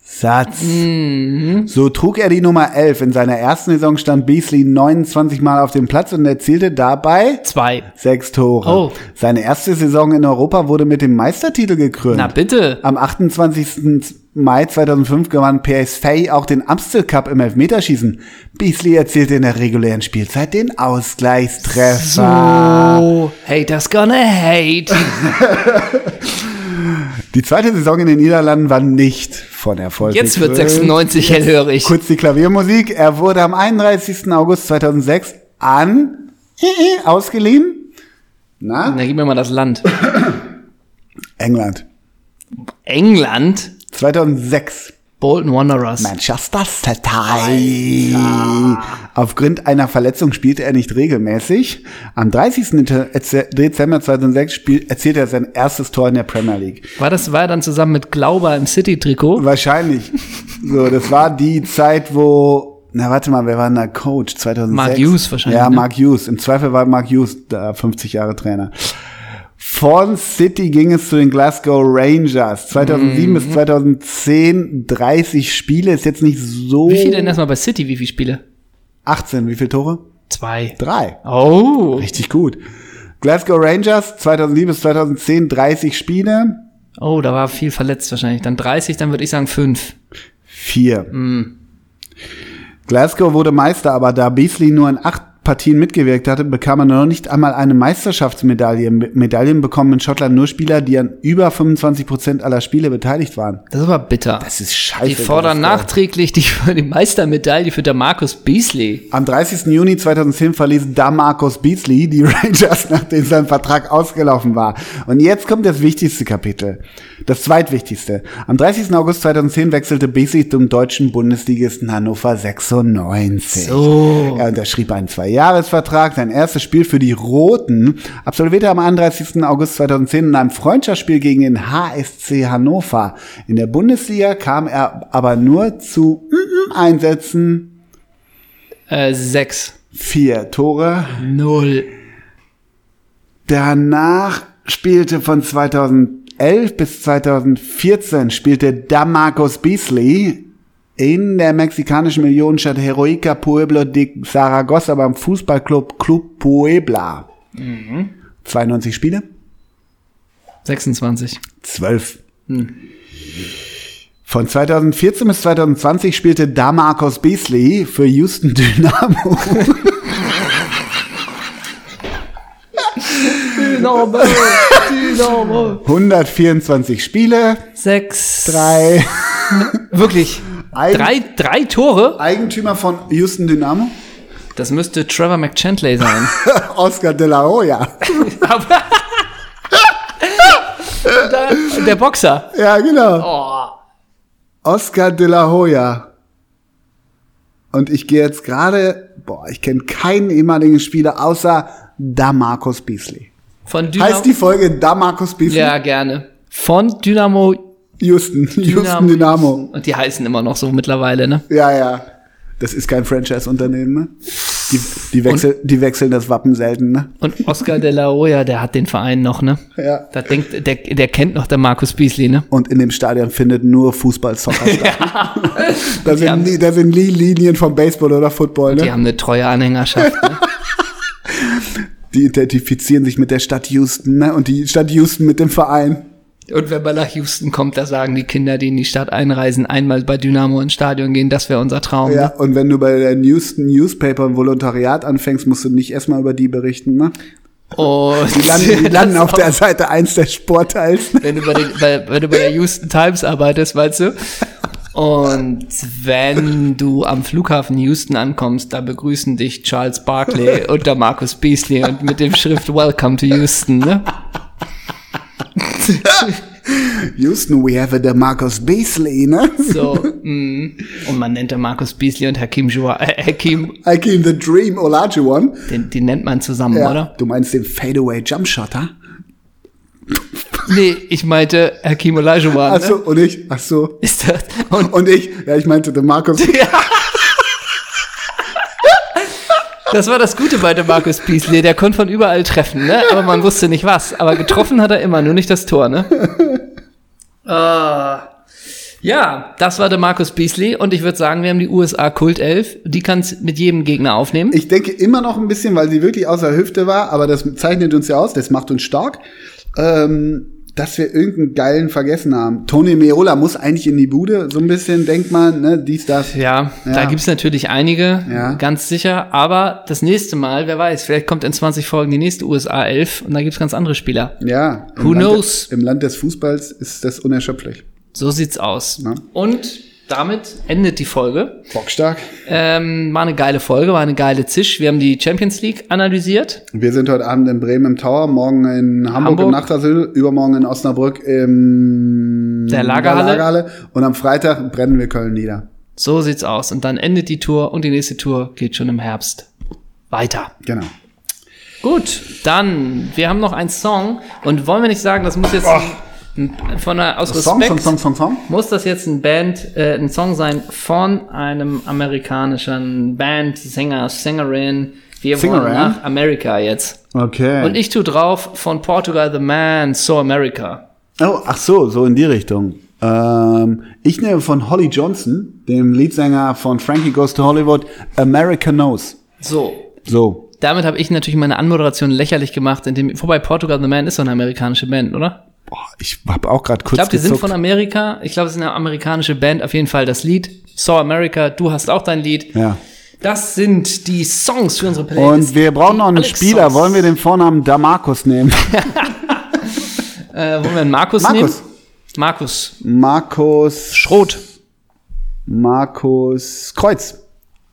Ersatz? Mhm. So trug er die Nummer 11. In seiner ersten Saison stand Beasley 29 Mal auf dem Platz und erzielte dabei Zwei. sechs Tore. Oh. Seine erste Saison in Europa wurde mit dem Meistertitel gekrönt. Na bitte. Am 28. Mai 2005 gewann PSV auch den Amstel Cup im Elfmeterschießen. Beasley erzielte in der regulären Spielzeit den Ausgleichstreffer. So, haters gonna hate. Die zweite Saison in den Niederlanden war nicht von Erfolg. Jetzt wird gekrönt. 96 hellhörig. Kurz die Klaviermusik. Er wurde am 31. August 2006 an ausgeliehen. Na? Na, gib mir mal das Land. England. England, 2006. Bolton Wanderers. Manchester City. Aufgrund einer Verletzung spielte er nicht regelmäßig. Am 30. Dezember 2006 spiel, erzielte er sein erstes Tor in der Premier League. War das war er dann zusammen mit Glauber im City-Trikot? Wahrscheinlich. So, das war die Zeit, wo, na warte mal, wer war denn da Coach? 2006? Mark Hughes wahrscheinlich, Ja, ne? Mark Hughes. Im Zweifel war Mark Hughes da 50 Jahre Trainer. Von City ging es zu den Glasgow Rangers. 2007 Mhm. bis 2010 30 Spiele, ist jetzt nicht so. Wie viele denn erstmal bei City? Wie viele Spiele? 18, wie viele Tore? Zwei. Drei. Oh. Richtig gut. Glasgow Rangers 2007 bis 2010 30 Spiele, Oh, da war viel verletzt wahrscheinlich. Dann 30, dann würde ich sagen fünf. vier. Mm. Glasgow wurde Meister, aber da Beasley nur in acht Partien mitgewirkt hatte, bekam er noch nicht einmal eine Meisterschaftsmedaille. Medaillen bekommen in Schottland nur Spieler, die an über 25 Prozent aller Spiele beteiligt waren. Das ist aber bitter. Das ist scheiße. die fordern nachträglich die, die Meistermedaille für der Markus Beasley. Am 30. Juni 2010 verließ Damarcus Beasley die Rangers, nachdem sein Vertrag ausgelaufen war. Und jetzt kommt das wichtigste Kapitel. Das zweitwichtigste. Am 30. August 2010 wechselte Beasley zum deutschen Bundesligisten Hannover 96. So. Er unterschrieb einen Zweijahresvertrag. Sein erstes Spiel für die Roten absolvierte er am 31. August 2010 in einem Freundschaftsspiel gegen den HSC Hannover. In der Bundesliga kam er aber nur zu Einsätzen. Äh, sechs. Vier Tore. Null. Danach spielte von 2011 bis 2014 spielte Damarcus Beasley in der mexikanischen Millionenstadt Heroica Pueblo de Zaragoza beim Fußballclub Club Puebla. 92 Spiele, 26. 12. Von 2014 bis 2020 spielte Damarcus Beasley für Houston Dynamo. Dynamo. Dynamo. 124 Spiele, Sechs. drei. Wirklich. Eigen- Drei, drei Tore? Eigentümer von Houston Dynamo? Das müsste Trevor McChantley sein. Oscar de la Hoya. Der Boxer. Ja, genau. Oh. Oscar de la Hoya. Und ich gehe jetzt gerade, boah, ich kenne keinen ehemaligen Spieler außer da Marcus Beasley. Von Dynamo. Heißt die Folge da Marcus Beasley? ja, gerne. Von Dynamo Houston, Houston Dynamo. Und die heißen immer noch so mittlerweile, ne? Ja, ja. Das ist kein Franchise-Unternehmen, ne? Die, die, wechsel, die wechseln das Wappen selten, ne? Und Oscar de la Hoya, der hat den Verein noch, ne? Ja. Da denkt, der, der kennt noch der Markus Beasley, ne? Und in dem Stadion findet nur Fußball-Soccer statt. da, Die sind, haben- nie- da sind nie Linien vom Baseball oder Football, Die ne? haben eine treue Anhängerschaft. Ne? Die identifizieren sich mit der Stadt Houston, ne? Und die Stadt Houston mit dem Verein. Und wenn man nach Houston kommt, da sagen die Kinder, die in die Stadt einreisen, einmal bei Dynamo ins Stadion gehen, das wäre unser Traum. Ja, Ne? und wenn du bei der Houston Newspaper ein Volontariat anfängst, musst du nicht erstmal über die berichten, ne? Und Die landen, die landen auf der Seite 1 des Sportteils. wenn du bei, den, bei, wenn du bei der Houston Times arbeitest, weißt du. Und wenn du am Flughafen Houston ankommst, da begrüßen dich Charles Barkley und der Markus Beasley und mit dem Schrift Welcome to Houston, ne? Houston, we have a Marcus Beasley, ne? So, mm. und man nennt der Markus Beasley und Hakim Joa, äh, Hakim, Hakim the Dream Olajuwon. den, den nennt man zusammen, Ja. oder? Du meinst den Fadeaway Jumpshotter? Nee, ich meinte Hakim Olajuwon, Ach so, ne? und ich, ach so. Ist das, und Und ich, ja, ich meinte den Marcus. Das war das Gute bei dem Markus Beasley. Der konnte von überall treffen, ne? Aber man wusste nicht was. Aber getroffen hat er immer, nur nicht das Tor, ne? Ah. ja, das war der Markus Beasley. Und ich würde sagen, wir haben die USA Kult 11. Die kann's mit jedem Gegner aufnehmen. Ich denke immer noch ein bisschen, weil sie wirklich außer Hüfte war, aber das zeichnet uns ja aus, das macht uns stark, ähm, dass wir irgendeinen geilen vergessen haben. Tony Meola muss eigentlich in die Bude, so ein bisschen, denkt man, ne, dies, das. ja, Ja. da gibt's natürlich einige, Ja. ganz sicher. Aber das nächste Mal, wer weiß, vielleicht kommt in 20 Folgen die nächste USA 11 und da gibt's ganz andere Spieler. Ja. Who Land, knows? Im Land des Fußballs ist das unerschöpflich. So sieht's aus. Ja. Und damit endet die Folge. Bockstark. Ähm, war eine geile Folge, war eine geile Zisch. Wir haben die Champions League analysiert. Wir sind heute Abend in Bremen im Tower, morgen in Hamburg, Hamburg. im Nachtasyl, übermorgen in Osnabrück im Der Lagerhalle. und am Freitag brennen wir Köln nieder. So sieht's aus. Und dann endet die Tour und die nächste Tour geht schon im Herbst weiter. Genau. Gut, dann, wir haben noch einen Song und wollen wir nicht sagen, das muss jetzt ein, von einer, aus Song, Respekt, Song, Song, Song, Song. muss das jetzt ein Band, äh, ein Song sein von einem amerikanischen Band, Sänger, Sängerin. Wir wollen Sängerin? nach Amerika jetzt. Okay. Und ich tu drauf von Portugal The Man, So America. Oh, ach so, so in die Richtung. Ähm, ich nehme von Holly Johnson, dem Leadsänger von Frankie Goes to Hollywood, America Knows. So, So. damit habe ich natürlich meine Anmoderation lächerlich gemacht, indem, wobei Portugal The Man ist so eine amerikanische Band, oder? Boah, ich habe auch gerade kurz Ich glaube, die sind von Amerika. Ich glaube, es ist eine amerikanische Band. Auf jeden Fall das Lied Saw America. Du hast auch dein Lied. Ja. Das sind die Songs für unsere Playlist. Und wir brauchen noch einen Alex Spieler. Songs. Wollen wir den Vornamen Damarkus nehmen? Äh, wollen wir einen Markus, Markus. nehmen? Markus. Markus Schroth. Markus Kreuz.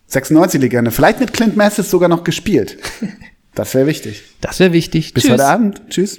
96-Legende. Vielleicht mit Clint Masses sogar noch gespielt. Das wäre wichtig. Das wäre wichtig. Bis Tschüss. heute Abend. Tschüss.